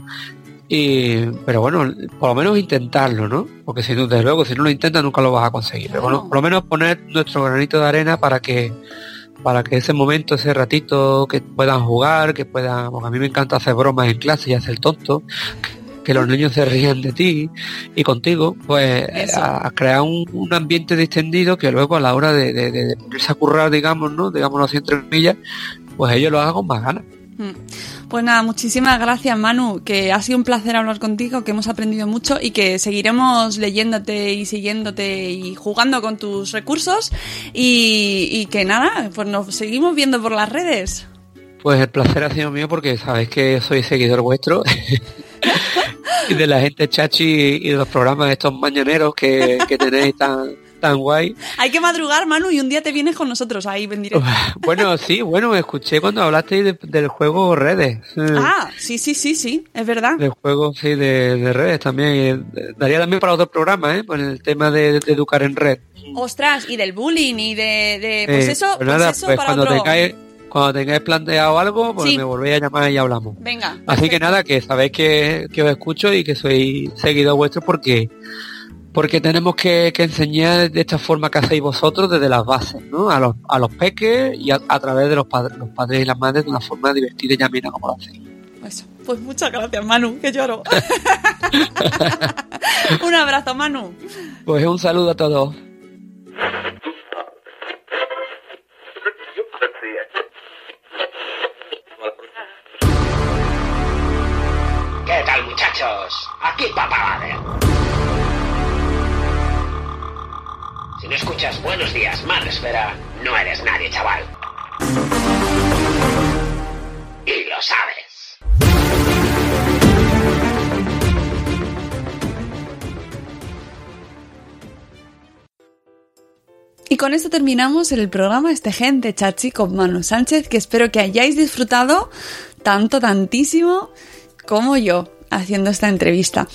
Y, pero bueno, por lo menos intentarlo, ¿no? Porque si no, desde luego, si no lo intentas nunca lo vas a conseguir. Pero bueno, por lo menos poner nuestro granito de arena para que para que ese momento, ese ratito, que puedan jugar, que puedan, porque a mí me encanta hacer bromas en clase y hacer tonto, que los niños se rían de ti y contigo, pues Eso. a, crear un, un ambiente distendido que luego a la hora de, de, de- ponerse a currar, digamos, ¿no? Digámoslo así entre comillas, pues ellos lo hagan con más ganas. Mm. Pues nada, muchísimas gracias Manu, que ha sido un placer hablar contigo, que hemos aprendido mucho y que seguiremos leyéndote y siguiéndote y jugando con tus recursos y, y que nada, pues nos seguimos viendo por las redes. Pues el placer ha sido mío porque sabéis que soy seguidor vuestro y de la gente chachi y de los programas estos mañaneros que, que tenéis tan, tan guay. Hay que madrugar Manu y un día te vienes con nosotros ahí en directo. Bueno, sí, bueno, escuché cuando hablasteis de- del juego redes. Ah, sí, sí, sí, sí, es verdad. Del juego, sí, de, de redes también. eh, Daría también para otro programa, ¿eh? Por el tema de, de educar en red. Ostras, y del bullying y de, de- pues Eh, eso, pues pues nada, eso pues para cuando otro. tengáis, cuando tengáis planteado algo, pues Sí. me volvéis a llamar y hablamos. Venga. Así que nada, que sabéis que, que os escucho y que soy seguidor vuestro porque porque tenemos que, que enseñar de esta forma que hacéis vosotros desde las bases, ¿no? A los, a los peques y a, a través de los padres, los padres y las madres de una forma divertida y amena como lo hacéis. Eso. Pues muchas gracias, Manu, que lloro. Un abrazo, Manu. Pues un saludo a todos. ¿Qué tal, muchachos? Aquí Papá Vader. Si no escuchas Buenos Días, Madre Esfera, no eres nadie, chaval. Y lo sabes. Y con esto terminamos el programa Este Gente Chachi con Manu Sánchez, que espero que hayáis disfrutado tanto, tantísimo como yo haciendo esta entrevista.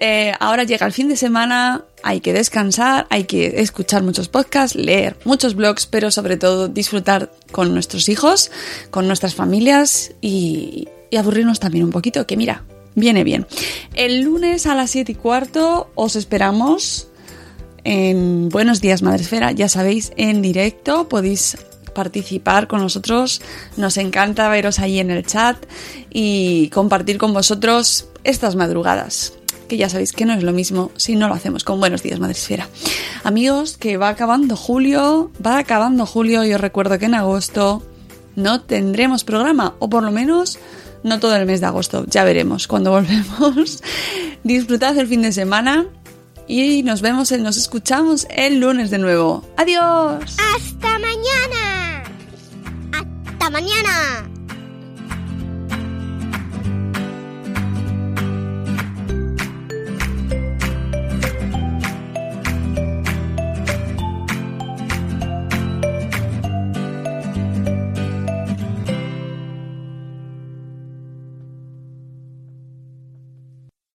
Eh, ahora llega el fin de semana, hay que descansar, hay que escuchar muchos podcasts, leer muchos blogs, pero sobre todo disfrutar con nuestros hijos, con nuestras familias y, y aburrirnos también un poquito, que mira, viene bien. El lunes a las 7 y cuarto os esperamos en Buenos Días Madresfera, ya sabéis, en directo podéis participar con nosotros. Nos encanta veros ahí en el chat y compartir con vosotros estas madrugadas. Que ya sabéis que no es lo mismo si no lo hacemos con Buenos Días Madresfera. Amigos, que va acabando julio, va acabando julio y os recuerdo que en agosto no tendremos programa, o por lo menos no todo el mes de agosto. Ya veremos cuando volvemos. Disfrutad el fin de semana y nos vemos, nos escuchamos el lunes de nuevo. Adiós. Hasta mañana. Hasta mañana.